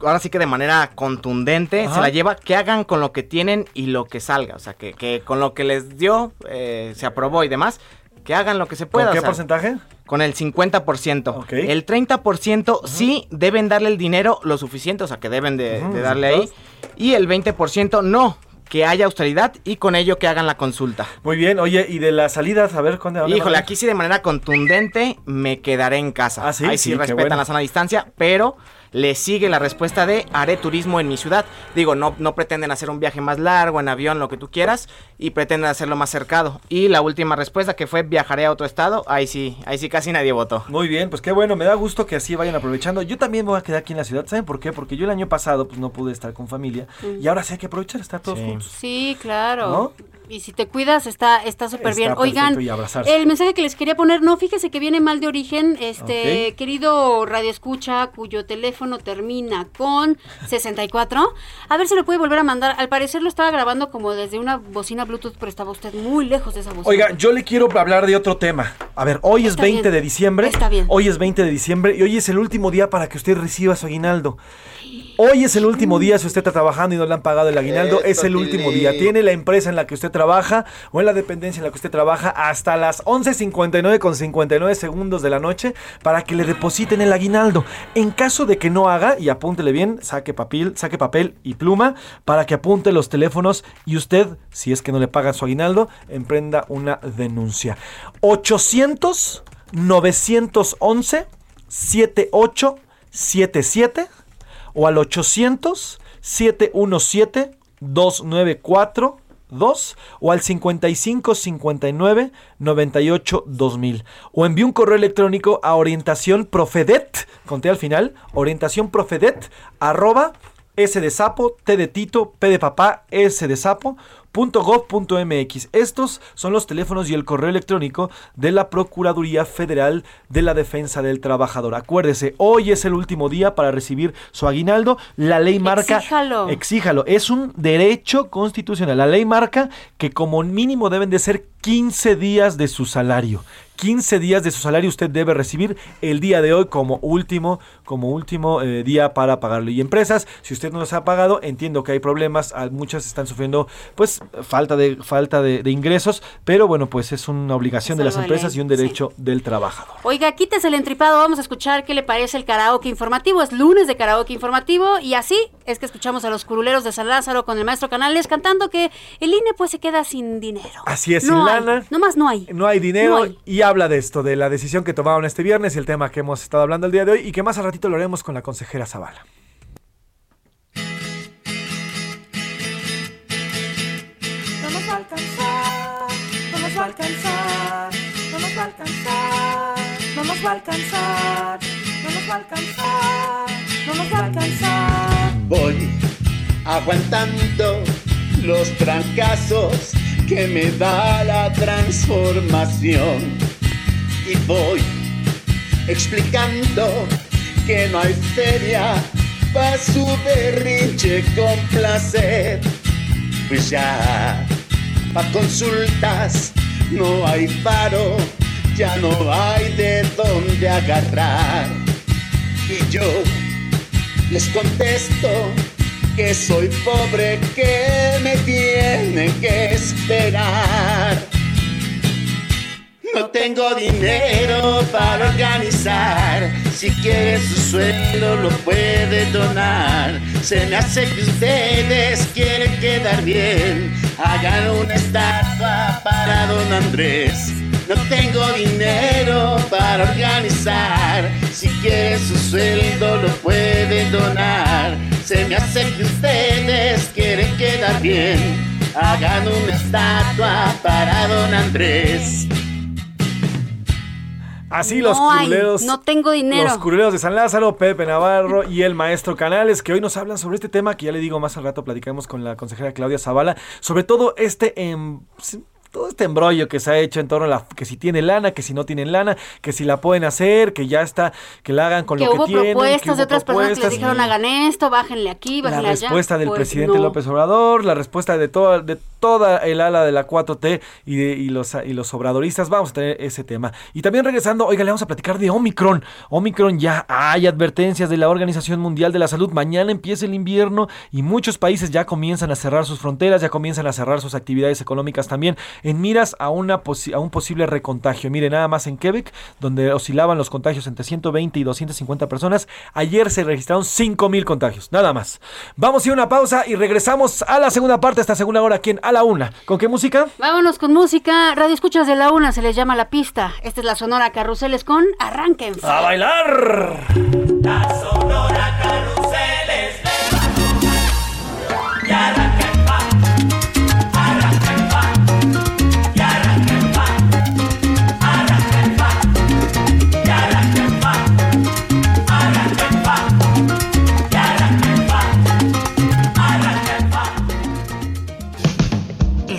ahora sí que de manera contundente Ajá. se la lleva que hagan con lo que tienen y lo que salga. O sea, que, que con lo que les dio, eh, se aprobó y demás, que hagan lo que se pueda. ¿Con o qué sea, porcentaje? Con el 50%. El 30% sí deben darle el dinero lo suficiente, o sea, que deben de, darle ahí. Y el 20% no, que haya austeridad y con ello que hagan la consulta. Muy bien, oye, y de las salidas, a ver, ¿cuándo? dónde Híjole, aquí sí de manera contundente me quedaré en casa. Ah, sí, Ahí sí, sí, respetan bueno. la sana distancia, pero le sigue la respuesta de haré turismo en mi ciudad. Digo, no, no pretenden hacer un viaje más largo en avión, lo que tú quieras, y pretenden hacerlo más cercado. Y la última respuesta que fue viajaré a otro estado, ahí sí, ahí sí casi nadie votó. Muy bien, pues qué bueno, me da gusto que así vayan aprovechando. Yo también me voy a quedar aquí en la ciudad, ¿saben por qué? Porque yo el año pasado pues no pude estar con familia Mm. y ahora sí hay que aprovechar estar todos juntos. Sí, claro. ¿No? Y si te cuidas, está está súper bien. Oigan, el mensaje que les quería poner, no, fíjese que viene mal de origen, este querido Radio Escucha, cuyo teléfono termina con 64. A ver si lo puede volver a mandar. Al parecer lo estaba grabando como desde una bocina Bluetooth, pero estaba usted muy lejos de esa bocina. Oiga, yo le quiero hablar de otro tema. A ver, hoy es Está 20 bien. de diciembre. Está bien. Hoy es 20 de diciembre y hoy es el último día para que usted reciba su aguinaldo. Hoy es el último día si usted está trabajando y no le han pagado el aguinaldo, es el último día. Tiene la empresa en la que usted trabaja o en la dependencia en la que usted trabaja hasta las 11.59 con 59 segundos de la noche para que le depositen el aguinaldo. En caso de que no haga, y apúntele bien, saque papel, saque papel y pluma para que apunte los teléfonos y usted, si es que no le pagan su aguinaldo, emprenda una denuncia. 800 911 7877 o al 800 717 294 2 o al 55 59 98 2000 o envíe un correo electrónico a orientación profedet conté al final orientación profedet arroba S de sapo, T de Tito, P de papá, S de sapo, punto gov punto MX. Estos son los teléfonos y el correo electrónico de la Procuraduría Federal de la Defensa del Trabajador. Acuérdese, hoy es el último día para recibir su aguinaldo. La ley marca... Exíjalo. Exíjalo. Es un derecho constitucional. La ley marca que como mínimo deben de ser 15 días de su salario. 15 días de su salario usted debe recibir el día de hoy como último, como último eh, día para pagarlo. Y empresas, si usted no los ha pagado, entiendo que hay problemas, ah, muchas están sufriendo pues falta de falta de, de ingresos, pero bueno, pues es una obligación de las empresas y un derecho del trabajador. Oiga, quítese el entripado, vamos a escuchar qué le parece el karaoke informativo. Es lunes de karaoke informativo y así es que escuchamos a los curuleros de San Lázaro con el maestro Canales cantando que el INE pues se queda sin dinero. Así es, No sin hay, lana. Nomás no hay. No hay dinero No hay. y habla de esto, de la decisión que tomaron este viernes y el tema que hemos estado hablando el día de hoy y que más al ratito lo haremos con la consejera Zavala. No nos va a alcanzar, no nos va a alcanzar, no nos va a alcanzar, no nos va a alcanzar, no nos va a alcanzar, no nos va a alcanzar. Voy aguantando los trancazos que me da la transformación. Y voy explicando que no hay feria para su berrinche con placer. Pues ya, pa' consultas no hay paro, ya no hay de dónde agarrar. Y yo les contesto que soy pobre, que me tienen que esperar. No tengo dinero para organizar. Si quiere su sueldo lo puede donar. Se me hace que ustedes quieren quedar bien. Hagan una estatua para don Andrés. No tengo dinero para organizar. Si quiere su sueldo lo puede donar. Se me hace que ustedes quieren quedar bien. Hagan una estatua para don Andrés. Así los hay, curuleros. no tengo dinero. Los curuleros de San Lázaro, Pepe Navarro y el maestro Canales, que hoy nos hablan sobre este tema que ya le digo más al rato, platicaremos con la consejera Claudia Zavala, sobre todo este em, sí, todo este embrollo que se ha hecho en torno a la, que si tiene lana, que si no tienen lana, que si la pueden hacer, que ya está, que la hagan con que lo que tienen. que propuestas hubo de otras personas que les propuestas. dijeron hagan esto, bájenle aquí, La bájenle allá. respuesta del Pues presidente no. López Obrador, la respuesta de toda, de toda el ala de la 4T y, de, los, y los obradoristas. Vamos a tener ese tema. Y también regresando, oiga, le vamos a platicar de Omicron. Omicron ya hay advertencias de la Organización Mundial de la Salud. Mañana empieza el invierno y muchos países ya comienzan a cerrar sus fronteras, ya comienzan a cerrar sus actividades económicas también en miras a, una a un posible recontagio. Mire, nada más en Quebec, donde oscilaban los contagios entre 120 y 250 personas, ayer se registraron 5 mil contagios. Nada más. Vamos a ir a una pausa y regresamos a la segunda parte, esta segunda hora aquí en A la Una. ¿Con qué música? Vámonos con música. Radio Escuchas de la Una se les llama La Pista. Esta es la Sonora Carruseles con Arranquen. ¡A bailar!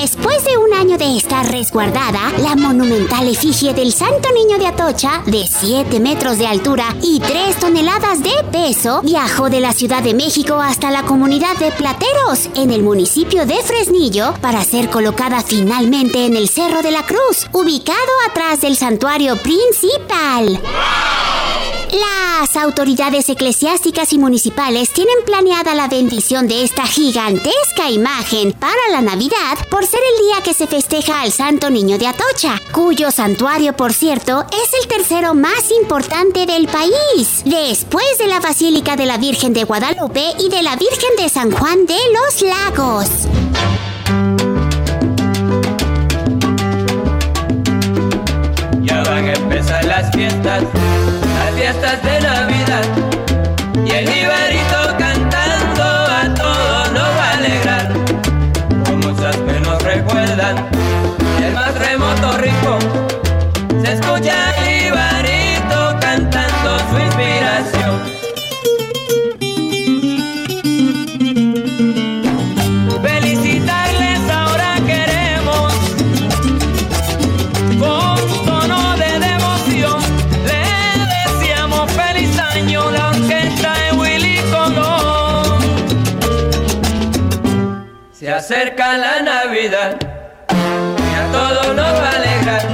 Después de un año de estar resguardada, la monumental efigie del Santo Niño de Atocha, de 7 metros de altura y 3 toneladas de peso, viajó de la Ciudad de México hasta la comunidad de Plateros, en el municipio de Fresnillo, para ser colocada finalmente en el Cerro de la Cruz, ubicado atrás del santuario principal. Las autoridades eclesiásticas y municipales tienen planeada la bendición de esta gigantesca imagen para la Navidad por ser el día que se festeja al Santo Niño de Atocha, cuyo santuario, por cierto, es el tercero más importante del país, después de la Basílica de la Virgen de Guadalupe y de la Virgen de San Juan de los Lagos. Ya van a empezar las fiestas, fiestas de Navidad. La Navidad y a todos nos va a alegrar.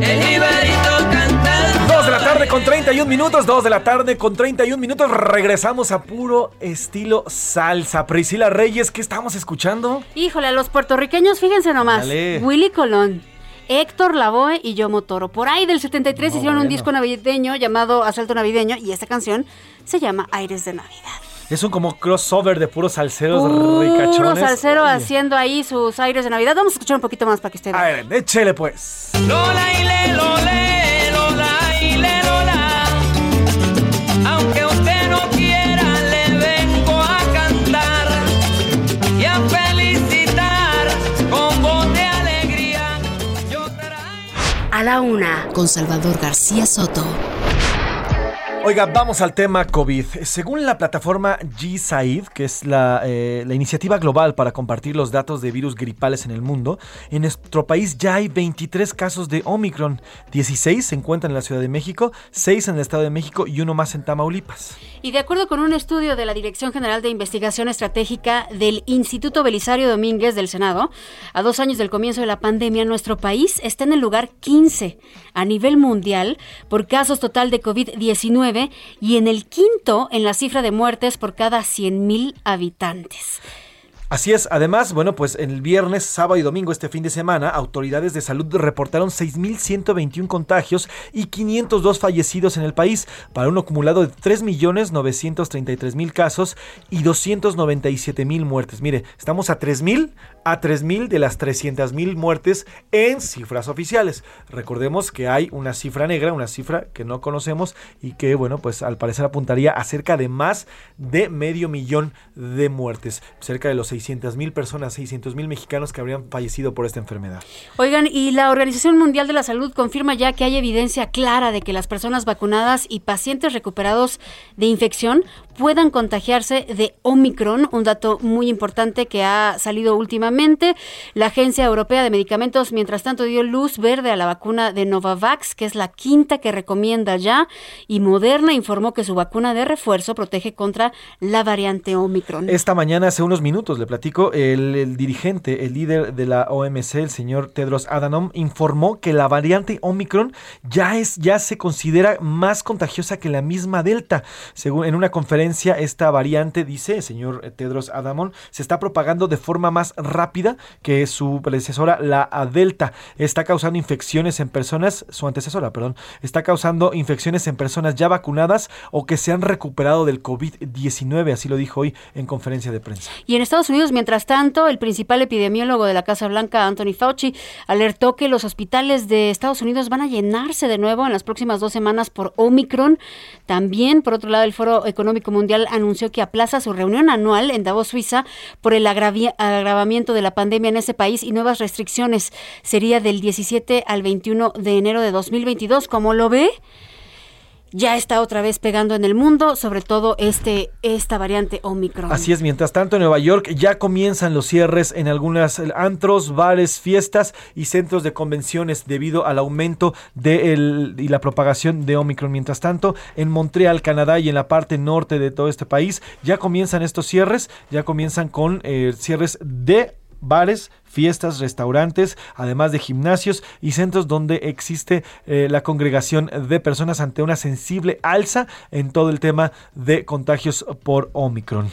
El jibarito cantando. 2 de la tarde con 31 minutos, 2 de la tarde con 31 minutos. Regresamos a puro estilo salsa. Priscila Reyes, ¿qué estamos escuchando? Híjole, a los puertorriqueños, fíjense nomás. Dale. Willy Colón. Héctor Lavoe y Yomo Toro. Por ahí del 73 hicieron un disco navideño llamado Asalto Navideño y esta canción se llama Aires de Navidad. Es un como crossover de puros salseros Puro ricachones. salsero Oye. haciendo ahí sus aires de Navidad. Vamos a escuchar un poquito más para que esté A ver, échele pues. Lola y le, lole, Lola y le, Lola. Aunque usted no quiera, le vengo a cantar y a felicitar con voz de alegría. A la una, con Salvador García Soto. Oiga, vamos al tema COVID. Según la plataforma G-Said, que es la, eh, la iniciativa global para compartir los datos de virus gripales en el mundo, en nuestro país ya hay 23 casos de Omicron. 16 se encuentran en la Ciudad de México, 6 en el Estado de México y uno más en Tamaulipas. Y de acuerdo con un estudio de la Dirección General de Investigación Estratégica del Instituto Belisario Domínguez del Senado, a dos años del comienzo de la pandemia, nuestro país está en el lugar 15 a nivel mundial por casos total de COVID-19 y en el quinto en la cifra de muertes por cada 100.000 habitantes. Así es, además, bueno, pues el viernes, sábado y domingo este fin de semana, autoridades de salud reportaron 6.121 contagios y 502 fallecidos en el país, para un acumulado de 3.933.000 casos y 297.000 muertes. Mire, estamos a 3.000 a 3.000 de las 300.000 muertes en cifras oficiales. Recordemos que hay una cifra negra, una cifra que no conocemos y que, bueno, pues al parecer apuntaría a cerca de más de medio millón de muertes, cerca de los 600 mil personas, 600 mil mexicanos que habrían fallecido por esta enfermedad. Oigan, y la Organización Mundial de la Salud confirma ya que hay evidencia clara de que las personas vacunadas y pacientes recuperados de infección puedan contagiarse de Omicron, un dato muy importante que ha salido últimamente. La Agencia Europea de Medicamentos, mientras tanto, dio luz verde a la vacuna de Novavax, que es la quinta que recomienda ya, y Moderna informó que su vacuna de refuerzo protege contra la variante Omicron. Esta mañana, hace unos minutos, le platico, el, dirigente, el líder de la OMC, el señor Tedros Adhanom, informó que la variante Omicron ya es, ya se considera más contagiosa que la misma Delta. Según en una conferencia, esta variante, dice el señor Tedros Adhanom, se está propagando de forma más rápida que su predecesora, la Delta. Está causando infecciones en personas, su antecesora, perdón, está causando infecciones en personas ya vacunadas o que se han recuperado del COVID-19, así lo dijo hoy en conferencia de prensa. Y en Estados Unidos, mientras tanto, el principal epidemiólogo de la Casa Blanca, Anthony Fauci, alertó que los hospitales de Estados Unidos van a llenarse de nuevo en las próximas dos semanas por Omicron. También, por otro lado, el Foro Económico Mundial anunció que aplaza su reunión anual en Davos, Suiza, por el agravamiento de la pandemia en ese país y nuevas restricciones. Sería del 17 al 21 de enero de 2022. ¿Cómo lo ve? Ya está otra vez pegando en el mundo, sobre todo este esta variante Omicron. Así es, mientras tanto en Nueva York ya comienzan los cierres en algunas antros, bares, fiestas y centros de convenciones debido al aumento de el- y la propagación de Omicron. Mientras tanto, en Montreal, Canadá y en la parte norte de todo este país ya comienzan estos cierres, ya comienzan con eh, cierres de bares, fiestas, restaurantes, además de gimnasios y centros donde existe eh, la congregación de personas ante una sensible alza en todo el tema de contagios por Omicron.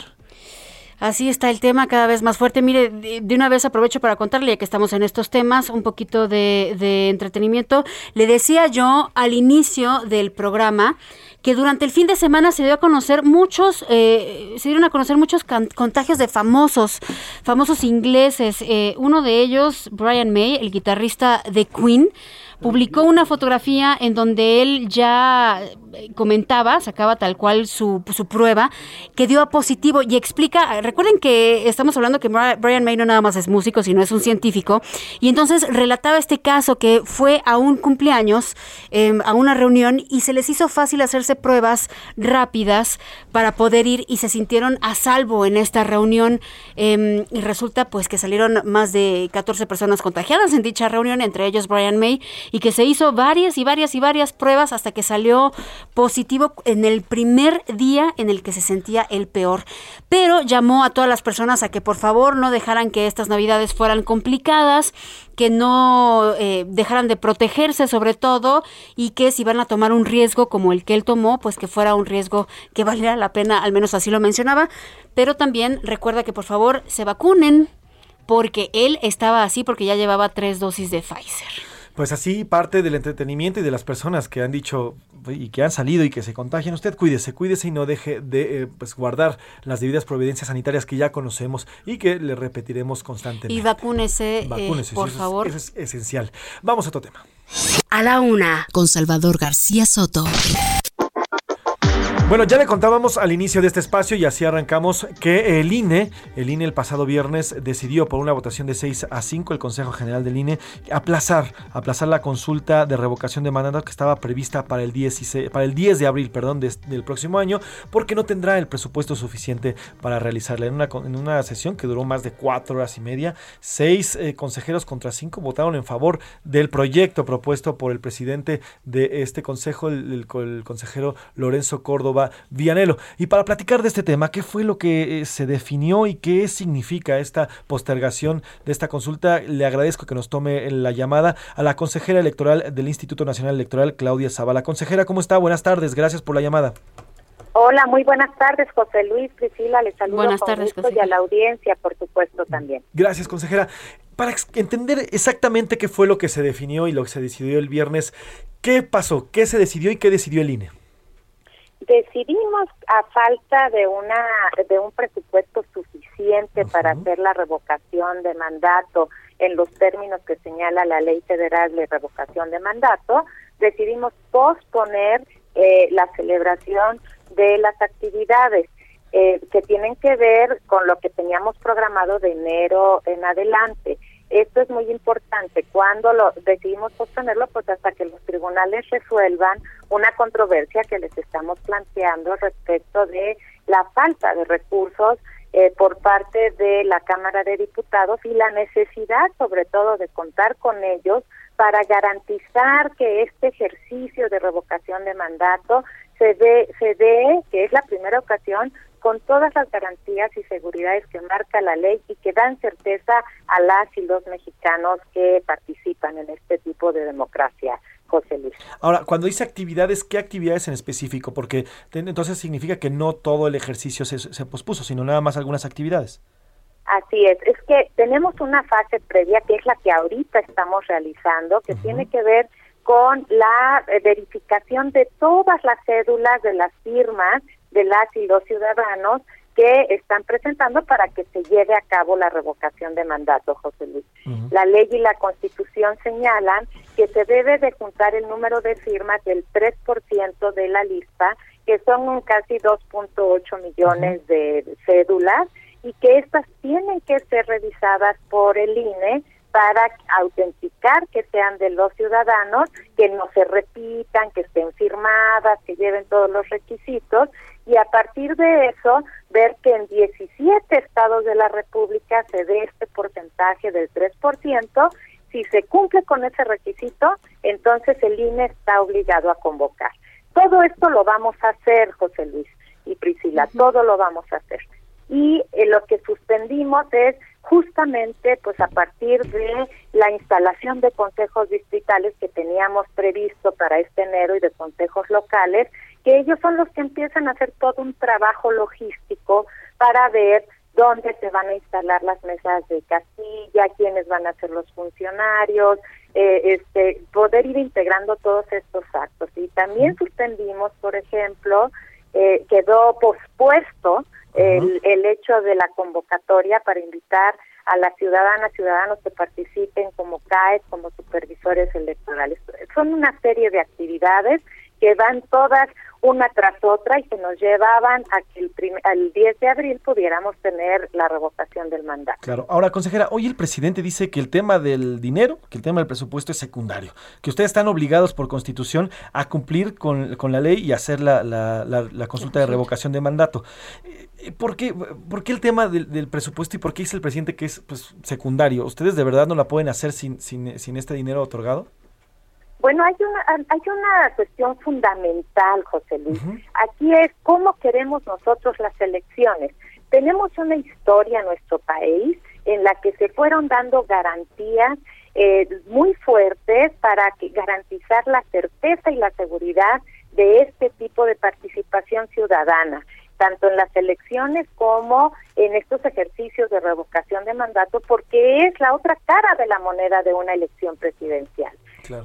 Así está el tema cada vez más fuerte. Mire, de una vez aprovecho para contarle, ya que estamos en estos temas, un poquito de entretenimiento. Le decía yo al inicio del programa que durante el fin de semana se dio a conocer muchos, eh, se dieron a conocer muchos contagios de famosos, famosos ingleses. Eh, uno de ellos, Brian May, el guitarrista de Queen, publicó una fotografía en donde él ya eh, comentaba, sacaba tal cual su, su prueba, que dio a positivo y explica, recuerden que estamos hablando que Bri- Brian May no nada más es músico, sino es un científico, y entonces relataba este caso que fue a un cumpleaños, eh, a una reunión, y se les hizo fácil hacerse pruebas rápidas para poder ir y se sintieron a salvo en esta reunión, eh, y resulta pues que salieron más de 14 personas contagiadas en dicha reunión, entre ellos Brian May, y que se hizo varias y varias y varias pruebas hasta que salió positivo en el primer día en el que se sentía el peor. Pero llamó a todas las personas a que por favor no dejaran que estas navidades fueran complicadas, que no eh, dejaran de protegerse sobre todo y que si van a tomar un riesgo como el que él tomó, pues que fuera un riesgo que valiera la pena, al menos así lo mencionaba. Pero también recuerda que por favor se vacunen porque él estaba así porque ya llevaba tres dosis de Pfizer. Pues así parte del entretenimiento y de las personas que han dicho y que han salido y que se contagian. Usted cuídese, cuídese y no deje de eh, pues, guardar las debidas providencias sanitarias que ya conocemos y que le repetiremos constantemente. Y vacúnese, eh, Vacúnese, por eso es- favor. eso es esencial. Vamos a otro tema. A la una, con Salvador García Soto. Bueno, ya le contábamos al inicio de este espacio y así arrancamos que el INE, el INE el pasado viernes decidió por una votación de 6 a 5 el Consejo General del INE aplazar, aplazar la consulta de revocación de mandato que estaba prevista para el 16, para el 10 de abril, perdón, de- del próximo año, porque no tendrá el presupuesto suficiente para realizarla. En una, en una sesión que duró más de cuatro horas y media, seis eh, consejeros contra cinco votaron en favor del proyecto propuesto por el presidente de este consejo, el, el consejero Lorenzo Córdoba Vianelo. Y para platicar de este tema, ¿qué fue lo que eh, se definió y qué significa esta postergación de esta consulta? Le agradezco que nos tome la llamada a la consejera electoral del Instituto Nacional Electoral, Claudia Zavala. Consejera, ¿cómo está? Buenas tardes, gracias por la llamada. Hola, muy buenas tardes, José Luis, Priscila, les saludo Buenas con tardes, gusto y a la audiencia, por supuesto, también. Gracias, consejera. Para entender exactamente qué fue lo que se definió y lo que se decidió el viernes, ¿qué pasó? ¿Qué se decidió y qué decidió el INE? Decidimos, a falta de una de un presupuesto suficiente para hacer la revocación de mandato en los términos que señala la Ley Federal de Revocación de Mandato, decidimos posponer eh, la celebración de las actividades eh, que tienen que ver con lo que teníamos programado de enero en adelante. Esto es muy importante. Cuando lo decidimos posponerlo, pues hasta que los tribunales resuelvan una controversia que les estamos planteando respecto de la falta de recursos eh, por parte de la Cámara de Diputados y la necesidad, sobre todo, de contar con ellos para garantizar que este ejercicio de revocación de mandato se dé, se dé, que es la primera ocasión, con todas las garantías y seguridades que marca la ley y que dan certeza a las y los mexicanos que participan en este tipo de democracia, José Luis. Ahora, cuando dice actividades, ¿qué actividades en específico? Porque entonces significa que no todo el ejercicio se, se pospuso, sino nada más algunas actividades. Así es, es que tenemos una fase previa que es la que ahorita estamos realizando, que tiene que ver con la eh, verificación de todas las cédulas de las firmas de las y los ciudadanos que están presentando para que se lleve a cabo la revocación de mandato, José Luis. La ley y la constitución señalan que se debe de juntar el número de firmas del 3% de la lista, que son un casi 2.8 millones de cédulas, y que estas tienen que ser revisadas por el INE para autenticar que sean de los ciudadanos, que no se repitan, que estén firmadas, que lleven todos los requisitos y a partir de eso ver que en 17 estados de la República se dé este porcentaje del 3%. Si se cumple con ese requisito, entonces el INE está obligado a convocar. Todo esto lo vamos a hacer, José Luis y Priscila, todo lo vamos a hacer. Y eh, lo que suspendimos es justamente pues a partir de la instalación de consejos distritales que teníamos previsto para este enero y de consejos locales, que ellos son los que empiezan a hacer todo un trabajo logístico para ver dónde se van a instalar las mesas de casilla, quiénes van a ser los funcionarios, eh, este, poder ir integrando todos estos actos. Y también suspendimos, por ejemplo, eh, quedó pospuesto el, el hecho de la convocatoria para invitar a las ciudadanas ciudadanos que participen como CAE, como supervisores electorales. Son una serie de actividades que van todas una tras otra y que nos llevaban a que el, al 10 de abril pudiéramos tener la revocación del mandato. Claro. Ahora, consejera, hoy el presidente dice que el tema del dinero, que el tema del presupuesto es secundario, que ustedes están obligados por constitución a cumplir con, con la ley y hacer la, la- la- la consulta de revocación de mandato. Eh, ¿Por qué, por qué el tema del, del presupuesto y por qué dice el presidente que es pues, secundario? ¿Ustedes de verdad no la pueden hacer sin, sin, sin este dinero otorgado? Bueno, hay una, hay una cuestión fundamental, José Luis. Aquí es cómo queremos nosotros las elecciones. Tenemos una historia en nuestro país en la que se fueron dando garantías eh, muy fuertes para que garantizar la certeza y la seguridad de este tipo de participación ciudadana, tanto en las elecciones como en estos ejercicios de revocación de mandato, porque es la otra cara de la moneda de una elección presidencial.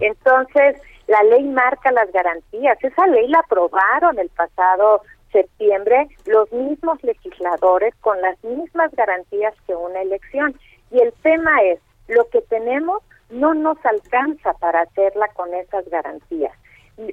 Entonces, la ley marca las garantías. Esa ley la aprobaron el pasado septiembre los mismos legisladores con las mismas garantías que una elección. Y el tema es, lo que tenemos no nos alcanza para hacerla con esas garantías.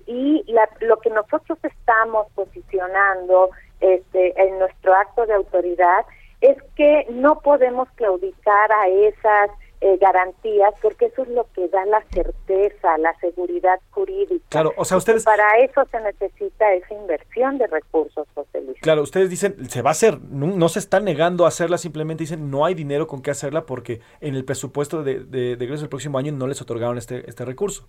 Y lo que nosotros estamos posicionando este, en nuestro acto de autoridad es que no podemos claudicar a esas eh, garantías, porque eso es lo que da la certeza, la seguridad jurídica. Claro, o sea, ustedes... para eso se necesita esa inversión de recursos, José Luis. Claro, ustedes dicen, se va a hacer, no, se están negando a hacerla, simplemente dicen, no hay dinero con qué hacerla porque en el presupuesto de, de, de el próximo año no les otorgaron este, este recurso.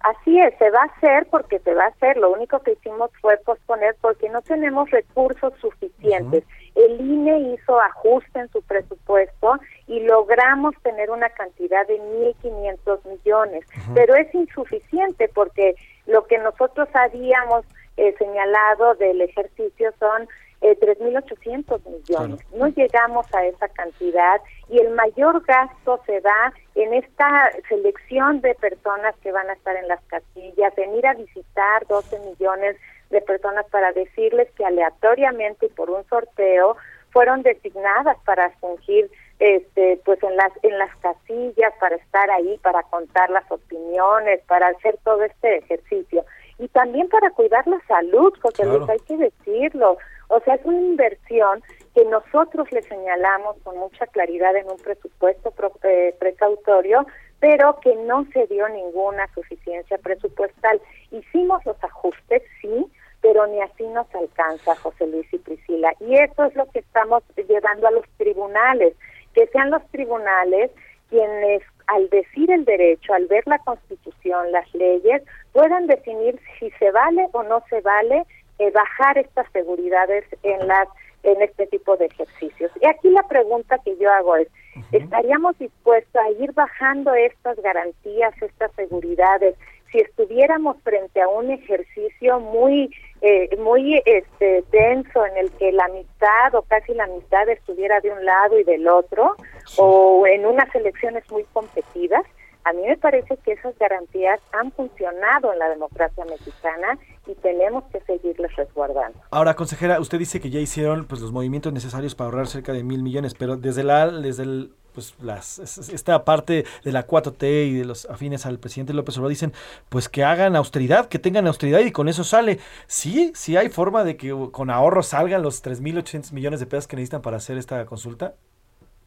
Así es, se va a hacer porque se va a hacer. Lo único que hicimos fue posponer porque no tenemos recursos suficientes. El INE hizo ajuste en su presupuesto y logramos tener una cantidad de 1.500 millones, pero es insuficiente porque lo que nosotros habíamos eh, señalado del ejercicio son eh, 3.800 millones. No llegamos a esa cantidad y el mayor gasto se da en esta selección de personas que van a estar en las casillas, en ir a visitar 12 millones de personas para decirles que aleatoriamente y por un sorteo fueron designadas para fungir este pues en las en las casillas para estar ahí para contar las opiniones para hacer todo este ejercicio. Y también para cuidar la salud porque hay que decirlo. O sea, es una inversión que nosotros le señalamos con mucha claridad en un presupuesto eh, precautorio, pero que no se dio ninguna suficiencia presupuestal. Hicimos los ajustes, sí, pero ni así nos alcanza, José Luis y Priscila. Y eso es lo que estamos llevando a los tribunales, que sean los tribunales quienes al decir el derecho, al ver la constitución, las leyes, puedan definir si se vale o no se vale eh, bajar estas seguridades en las en este tipo de ejercicios. Y aquí la pregunta que yo hago es, ¿estaríamos dispuestos a ir bajando estas garantías, estas seguridades, si estuviéramos frente a un ejercicio muy eh, muy este denso en el que la mitad o casi la mitad estuviera de un lado y del otro o en unas elecciones muy competidas? A mí me parece que esas garantías han funcionado en la democracia mexicana y tenemos que seguirles resguardando. Ahora, consejera, usted dice que ya hicieron pues los movimientos necesarios para ahorrar cerca de mil millones, pero desde la desde el pues las esta parte de la 4T y de los afines al presidente López Obrador dicen pues que hagan austeridad, que tengan austeridad y con eso sale. Sí, sí hay forma de que con ahorros salgan los 3.800 millones de pesos que necesitan para hacer esta consulta.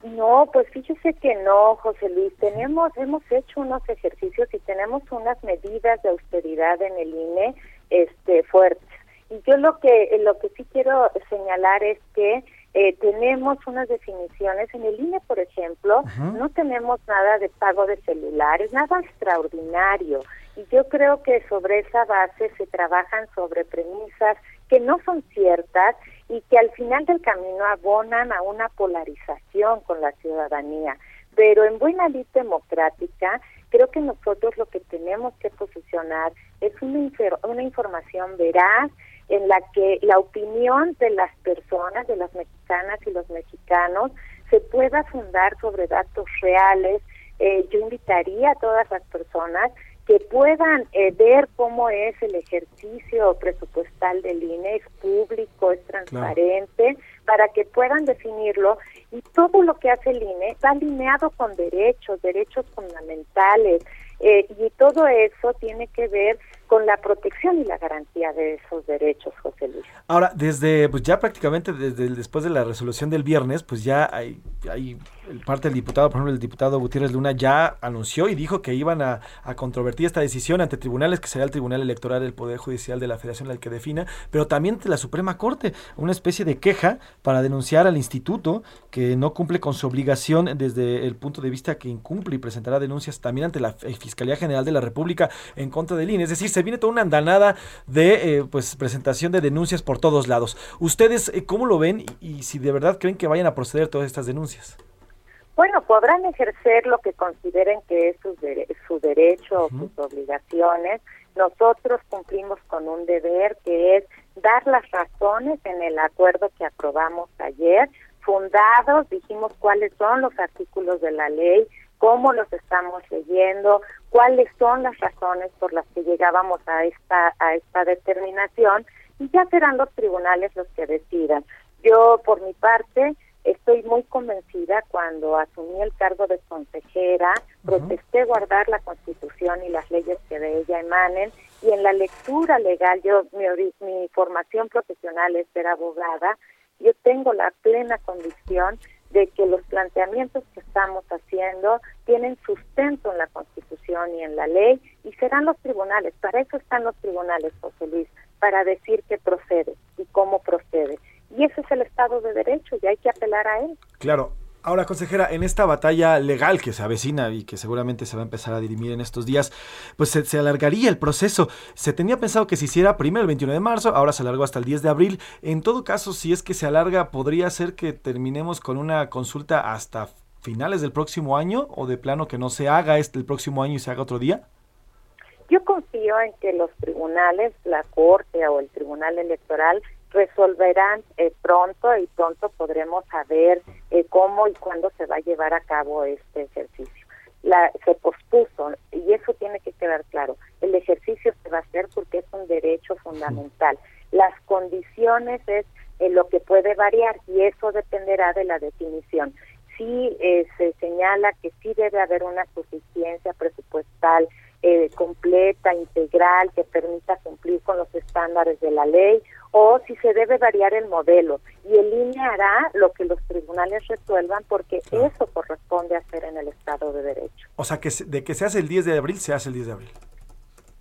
No, pues fíjese que no, José Luis. Tenemos, hemos hecho unos ejercicios y tenemos unas medidas de austeridad en el INE, este, fuertes. Y yo lo que, lo que sí quiero señalar es que eh, tenemos unas definiciones en el INE, por ejemplo, no tenemos nada de pago de celulares, nada extraordinario. Y yo creo que sobre esa base se trabajan sobre premisas que no son ciertas y que al final del camino abonan a una polarización con la ciudadanía. Pero en buena ley democrática, creo que nosotros lo que tenemos que posicionar es una, una información veraz en la que la opinión de las personas, de las mexicanas y los mexicanos, se pueda fundar sobre datos reales. Eh, yo invitaría a todas las personas que puedan eh, ver cómo es el ejercicio presupuestal del INE, es público, es transparente, para que puedan definirlo y todo lo que hace el INE está alineado con derechos, derechos fundamentales, eh, y todo eso tiene que ver con la protección y la garantía de esos derechos, José Luis. Ahora, desde, pues ya prácticamente desde después de la resolución del viernes, pues ya hay, hay parte del diputado, por ejemplo, el diputado Gutiérrez Luna ya anunció y dijo que iban a, a controvertir esta decisión ante tribunales, que será el Tribunal Electoral del Poder Judicial de la Federación el que defina, pero también ante la Suprema Corte, una especie de queja para denunciar al instituto que no cumple con su obligación desde el punto de vista que incumple y presentará denuncias también ante la Fiscalía General de la República en contra del INE. Es decir, se viene toda una andanada de eh, pues presentación de denuncias por todos lados. ¿Ustedes eh, cómo lo ven y, y si de verdad creen que vayan a proceder todas estas denuncias? Bueno, podrán ejercer lo que consideren que es su, su derecho o sus obligaciones. Nosotros cumplimos con un deber que es dar las razones en el acuerdo que aprobamos ayer, fundados, dijimos cuáles son los artículos de la ley, cómo los estamos leyendo, cuáles son las razones por las que llegábamos a esta a esta determinación y ya serán los tribunales los que decidan. Yo por mi parte Estoy muy convencida cuando asumí el cargo de consejera, protesté guardar la Constitución y las leyes que de ella emanen y en la lectura legal, yo mi, mi formación profesional es ser abogada, yo tengo la plena convicción de que los planteamientos que estamos haciendo tienen sustento en la Constitución y en la ley y serán los tribunales, para eso están los tribunales, José Luis, para decir qué procede y cómo procede. Y ese es el Estado de Derecho y hay que apelar a él. Claro. Ahora, consejera, en esta batalla legal que se avecina y que seguramente se va a empezar a dirimir en estos días, pues se, alargaría el proceso. Se tenía pensado que se hiciera primero el 21 de marzo, ahora se alargó hasta el 10 de abril. En todo caso, si es que se alarga, ¿podría ser que terminemos con una consulta hasta finales del próximo año o de plano que no se haga este el próximo año y se haga otro día? Yo confío en que los tribunales, la Corte o el Tribunal Electoral resolverán eh, pronto y pronto podremos saber eh, cómo y cuándo se va a llevar a cabo este ejercicio. La, se pospuso y eso tiene que quedar claro. El ejercicio se va a hacer porque es un derecho fundamental. Las condiciones es eh, lo que puede variar y eso dependerá de la definición. Sí se señala que sí debe haber una suficiencia presupuestal completa, integral, que permita cumplir con los estándares de la ley o si se debe variar el modelo. Y el INE hará lo que los tribunales resuelvan porque eso corresponde hacer en el Estado de Derecho. O sea, que de que se hace el 10 de abril, se hace el 10 de abril.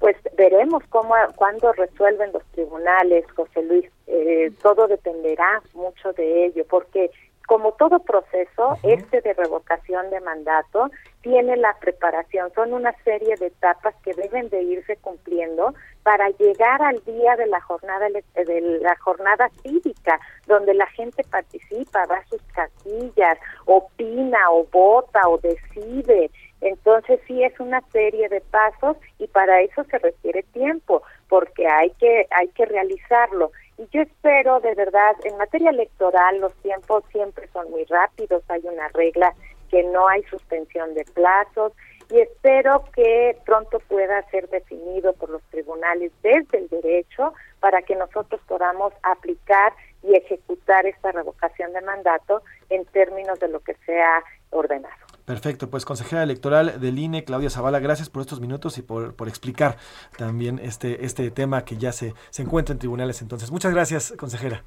Pues veremos cómo, cuándo resuelven los tribunales, José Luis. Eh, todo dependerá mucho de ello, porque como todo proceso, este de revocación de mandato tiene la preparación, son una serie de etapas que deben de irse cumpliendo para llegar al día de la jornada de la jornada cívica, donde la gente participa, va a sus casillas, opina o vota o decide. Entonces sí es una serie de pasos y para eso se requiere tiempo, porque hay que hay que realizarlo. Y yo espero, de verdad, en materia electoral los tiempos siempre son muy rápidos, hay una regla que no hay suspensión de plazos y espero que pronto pueda ser definido por los tribunales desde el derecho para que nosotros podamos aplicar y ejecutar esta revocación de mandato en términos de lo que sea ordenado. Perfecto, pues consejera electoral del INE, Claudia Zavala, gracias por estos minutos y por, por explicar también este, este tema que ya se, se encuentra en tribunales entonces. Muchas gracias, consejera.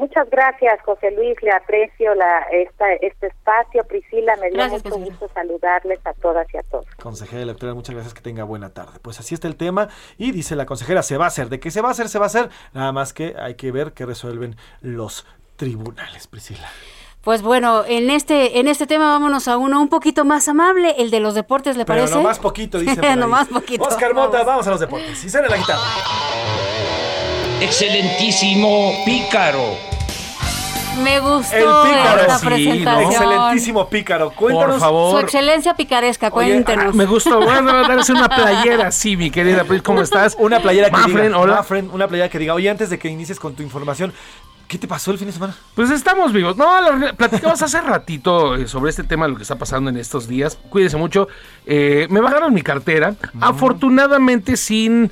Muchas gracias, José Luis. Le aprecio la, esta, este espacio. Priscila, me dio mucho gusto saludarles a todas y a todos. Consejera electoral, muchas gracias. Que tenga buena tarde. Pues así está el tema. Y dice la consejera, se va a hacer. ¿De qué se va a hacer? Se va a hacer. Nada más que hay que ver qué resuelven los tribunales, Priscila. Pues bueno, en este en este tema vámonos a uno un poquito más amable, el de los deportes, ¿le parece? No más poquito, dice. no más poquito. Oscar Mota, vamos. a los deportes. Y sale la guitarra. Excelentísimo pícaro. Me gustó el pícaro, sí, presentación. Excelentísimo pícaro. Cuéntanos. Por favor. Su excelencia picaresca, cuéntenos. Ah, me gustó. Bueno, a darse una playera, sí, mi querida ¿cómo estás? Una playera que diga. Hola. una playera que diga, oye, antes de que inicies con tu información, ¿Qué te pasó el fin de semana? Pues estamos vivos. No, platicamos hace ratito eh, sobre este tema, lo que está pasando en estos días. Cuídense mucho. Eh, me bajaron mi cartera, afortunadamente sin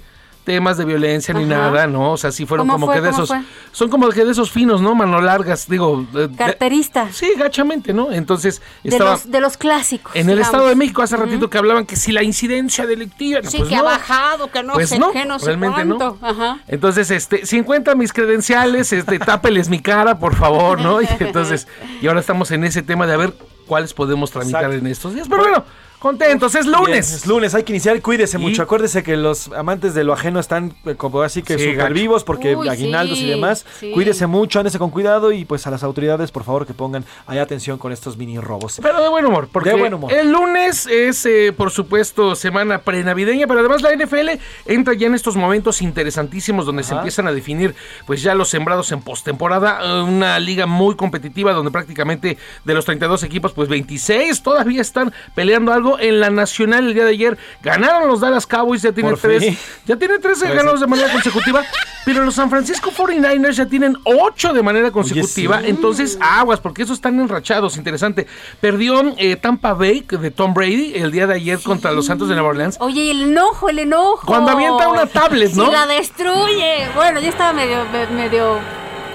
temas de violencia ni nada, ¿no? O sea, sí fueron como que de esos. Son como que de esos finos, ¿no? Mano largas, digo. Carterista. sí, gachamente, ¿no? Entonces. De, los, de los clásicos. En el Estado de México hace ratito que hablaban que si la incidencia delictiva. sí, pues que ha bajado, que no pues sé no, qué, no sé realmente cuánto. no. Ajá. Entonces, este, si encuentran mis credenciales, este, tápeles mi cara, por favor, ¿no? Y entonces, y ahora estamos en ese tema de a ver cuáles podemos tramitar Exacto. en estos días. Pero bueno, contentos, es lunes. Bien, es lunes, hay que iniciar. Cuídese Y- mucho. Acuérdese que los amantes de lo ajeno están eh, como así que Sí, vivos porque Uy, aguinaldos y demás. sí. Cuídese mucho, ándese con cuidado y pues a las autoridades, por favor, que pongan ahí atención con estos mini robos. Pero de buen humor, porque De buen humor. el lunes es, eh, por supuesto, semana prenavideña, pero además la NFL entra ya en estos momentos interesantísimos donde se empiezan a definir pues ya los sembrados en postemporada, eh, una liga muy competitiva donde prácticamente de los 32 equipos, pues 26 todavía están peleando algo en la nacional el día de ayer. Ganaron los Dallas Cowboys, ya tienen Por tres, fin. ya tienen tres Pues sí. ganados de manera consecutiva, pero los San Francisco 49ers ya tienen ocho de manera consecutiva, sí. entonces aguas, porque esos están enrachados, interesante. Perdió eh, Tampa Bay de Tom Brady el día de ayer contra los Santos de Nueva Orleans. Oye, el enojo, el enojo. Cuando avienta una tablet, ¿no? Y la destruye. Bueno, ya estaba medio, me- medio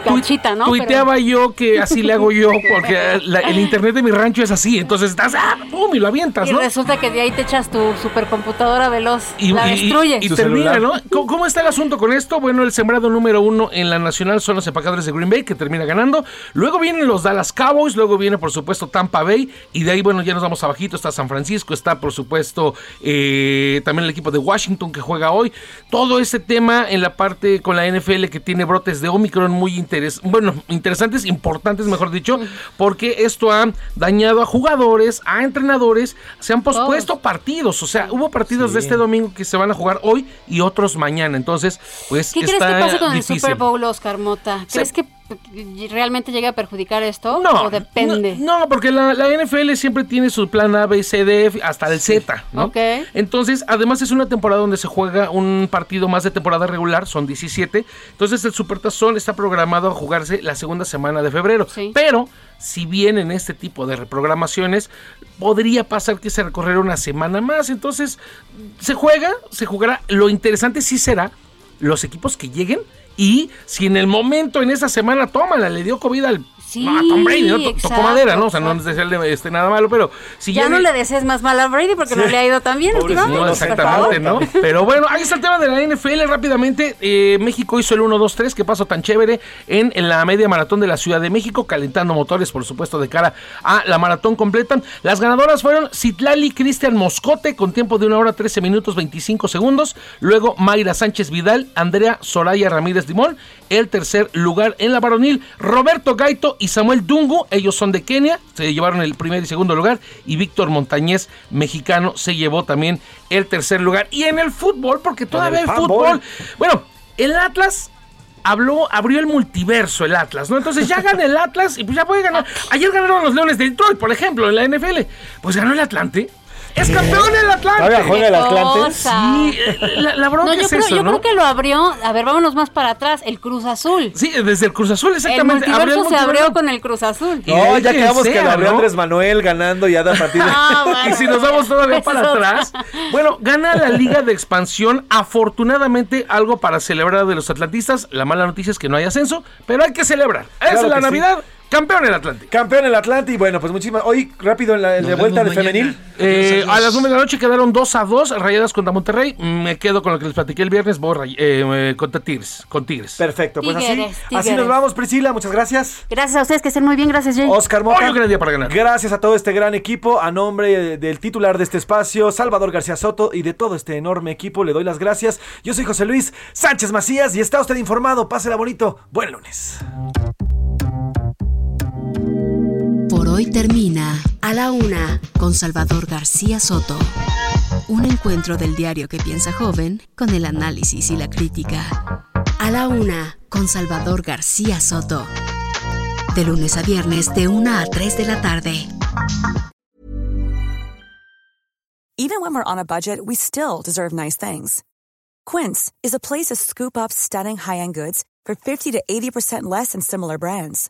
gachita, ¿no? Tuiteaba yo que así le hago yo, porque la- el internet de mi rancho es así, entonces estás, ¡ah! ¡pum! y lo avientas, y ¿no? resulta que de ahí te echas tu supercomputadora veloz. Y, la y- destruye. y termina, celular. ¿no? ¿Cómo, cómo está el asunto con esto? Bueno, el sembrado número uno en la nacional son los empacadores de Green Bay, que termina ganando. Luego vienen los Dallas Cowboys, luego viene, por supuesto, Tampa Bay. Y de ahí, bueno, ya nos vamos abajito. Está San Francisco, está, por supuesto, eh, también el equipo de Washington que juega hoy. Todo ese tema en la parte con la NFL que tiene brotes de Omicron muy interes bueno, interesantes, importantes, mejor dicho, porque esto ha dañado a jugadores, a entrenadores. Se han pospuesto partidos, o sea, hubo partidos de este domingo que se van a jugar hoy y otros mañana. Entonces, pues ¿Qué crees está que pase con difícil. el Super Bowl, Oscar Mota? Se- ¿Crees que realmente llegue a perjudicar esto? No, ¿O depende? No, no, porque la, la NFL siempre tiene su plan A, B, C, D, F, hasta el Z, ¿no? Ok. Entonces, además es una temporada donde se juega un partido más de temporada regular, son 17. Entonces, el Supertazón está programado a jugarse la segunda semana de febrero. Sí. Pero, si vienen este tipo de reprogramaciones, podría pasar que se recorriera una semana más. Entonces, se juega, se jugará. Lo interesante sí será los equipos que lleguen y si en el momento, en esa semana, tómala, le dio COVID al Sí, no, a Tom Brady, ¿no? To- Tocó madera, ¿no? O sea, no exacto. es desearle este, nada malo, pero si ya ya no vi- le desees más mal a Brady porque no le ha ido tan bien últimamente. no, no, exactamente, ¿no? Pero bueno, ahí está el tema de la NFL rápidamente. Eh, México hizo el 1-2-3, que pasó tan chévere en, en la media maratón de la Ciudad de México, calentando motores, por supuesto, de cara a la maratón completa. Las ganadoras fueron Citlali Cristian Moscote, con tiempo de una hora 13 minutos 25 segundos. Luego Mayra Sánchez Vidal, Andrea Soraya Ramírez Limón. El tercer lugar en la varonil, Roberto Gaito y Samuel Dungu. Ellos son de Kenia, se llevaron el primer y segundo lugar. Y Víctor Montañez, mexicano, se llevó también el tercer lugar. Y en el fútbol, porque todavía el fútbol. Bueno, el Atlas habló, abrió el multiverso el Atlas, ¿no? Entonces ya gana el Atlas y pues ya puede ganar. Ayer ganaron los Leones de Detroit, por ejemplo, en la NFL. Pues ganó el Atlante. Es campeón el Atlante. ¿Todavía juega el Atlante? Sí, eh, la, la bronca No, yo, es creo, eso, yo ¿no? creo que lo abrió. A ver, vámonos más para atrás. El Cruz Azul. Sí, desde el Cruz Azul, El exactamente. Abrió multiverso se abrió con el Cruz Azul. No, ya quedamos que lo abrió ¿no? Andrés Manuel ganando ya da partida. Ah, bueno. Y si nos vamos todavía para atrás, bueno, gana la Liga de Expansión. Afortunadamente, algo para celebrar de los atlantistas. La mala noticia es que no hay ascenso, pero hay que celebrar. Esa Claro es la sí. Campeón el Atlántico. Campeón el Atlante y bueno, pues muchísimas. Hoy rápido en la vuelta de mañana. femenil. Eh, a las 9 de la noche quedaron 2 a 2 rayadas contra Monterrey. Me quedo con lo que les platiqué el viernes. Voy ray- eh, eh, contra Tigres. Con Tigres. Perfecto, pues así, Tigres, así nos vamos, Priscila, muchas gracias. Gracias a ustedes, que estén muy bien. Gracias, Jay. Oscar Mota. Hoy un gran día para ganar. Gracias a todo este gran equipo, a nombre del titular de este espacio, Salvador García Soto, y de todo este enorme equipo, le doy las gracias. Yo soy José Luis Sánchez Macías y está usted informado. Pásela bonito. Buen lunes. Por hoy termina A la Una con Salvador García Soto. Un encuentro del diario que piensa joven con el análisis y la crítica. A la Una con Salvador García Soto. De lunes a viernes de 1 a 3 de la tarde. Even when we're on a budget, we still deserve nice things. Quince is a place to scoop up stunning high-end goods for 50 to 80% less than similar brands.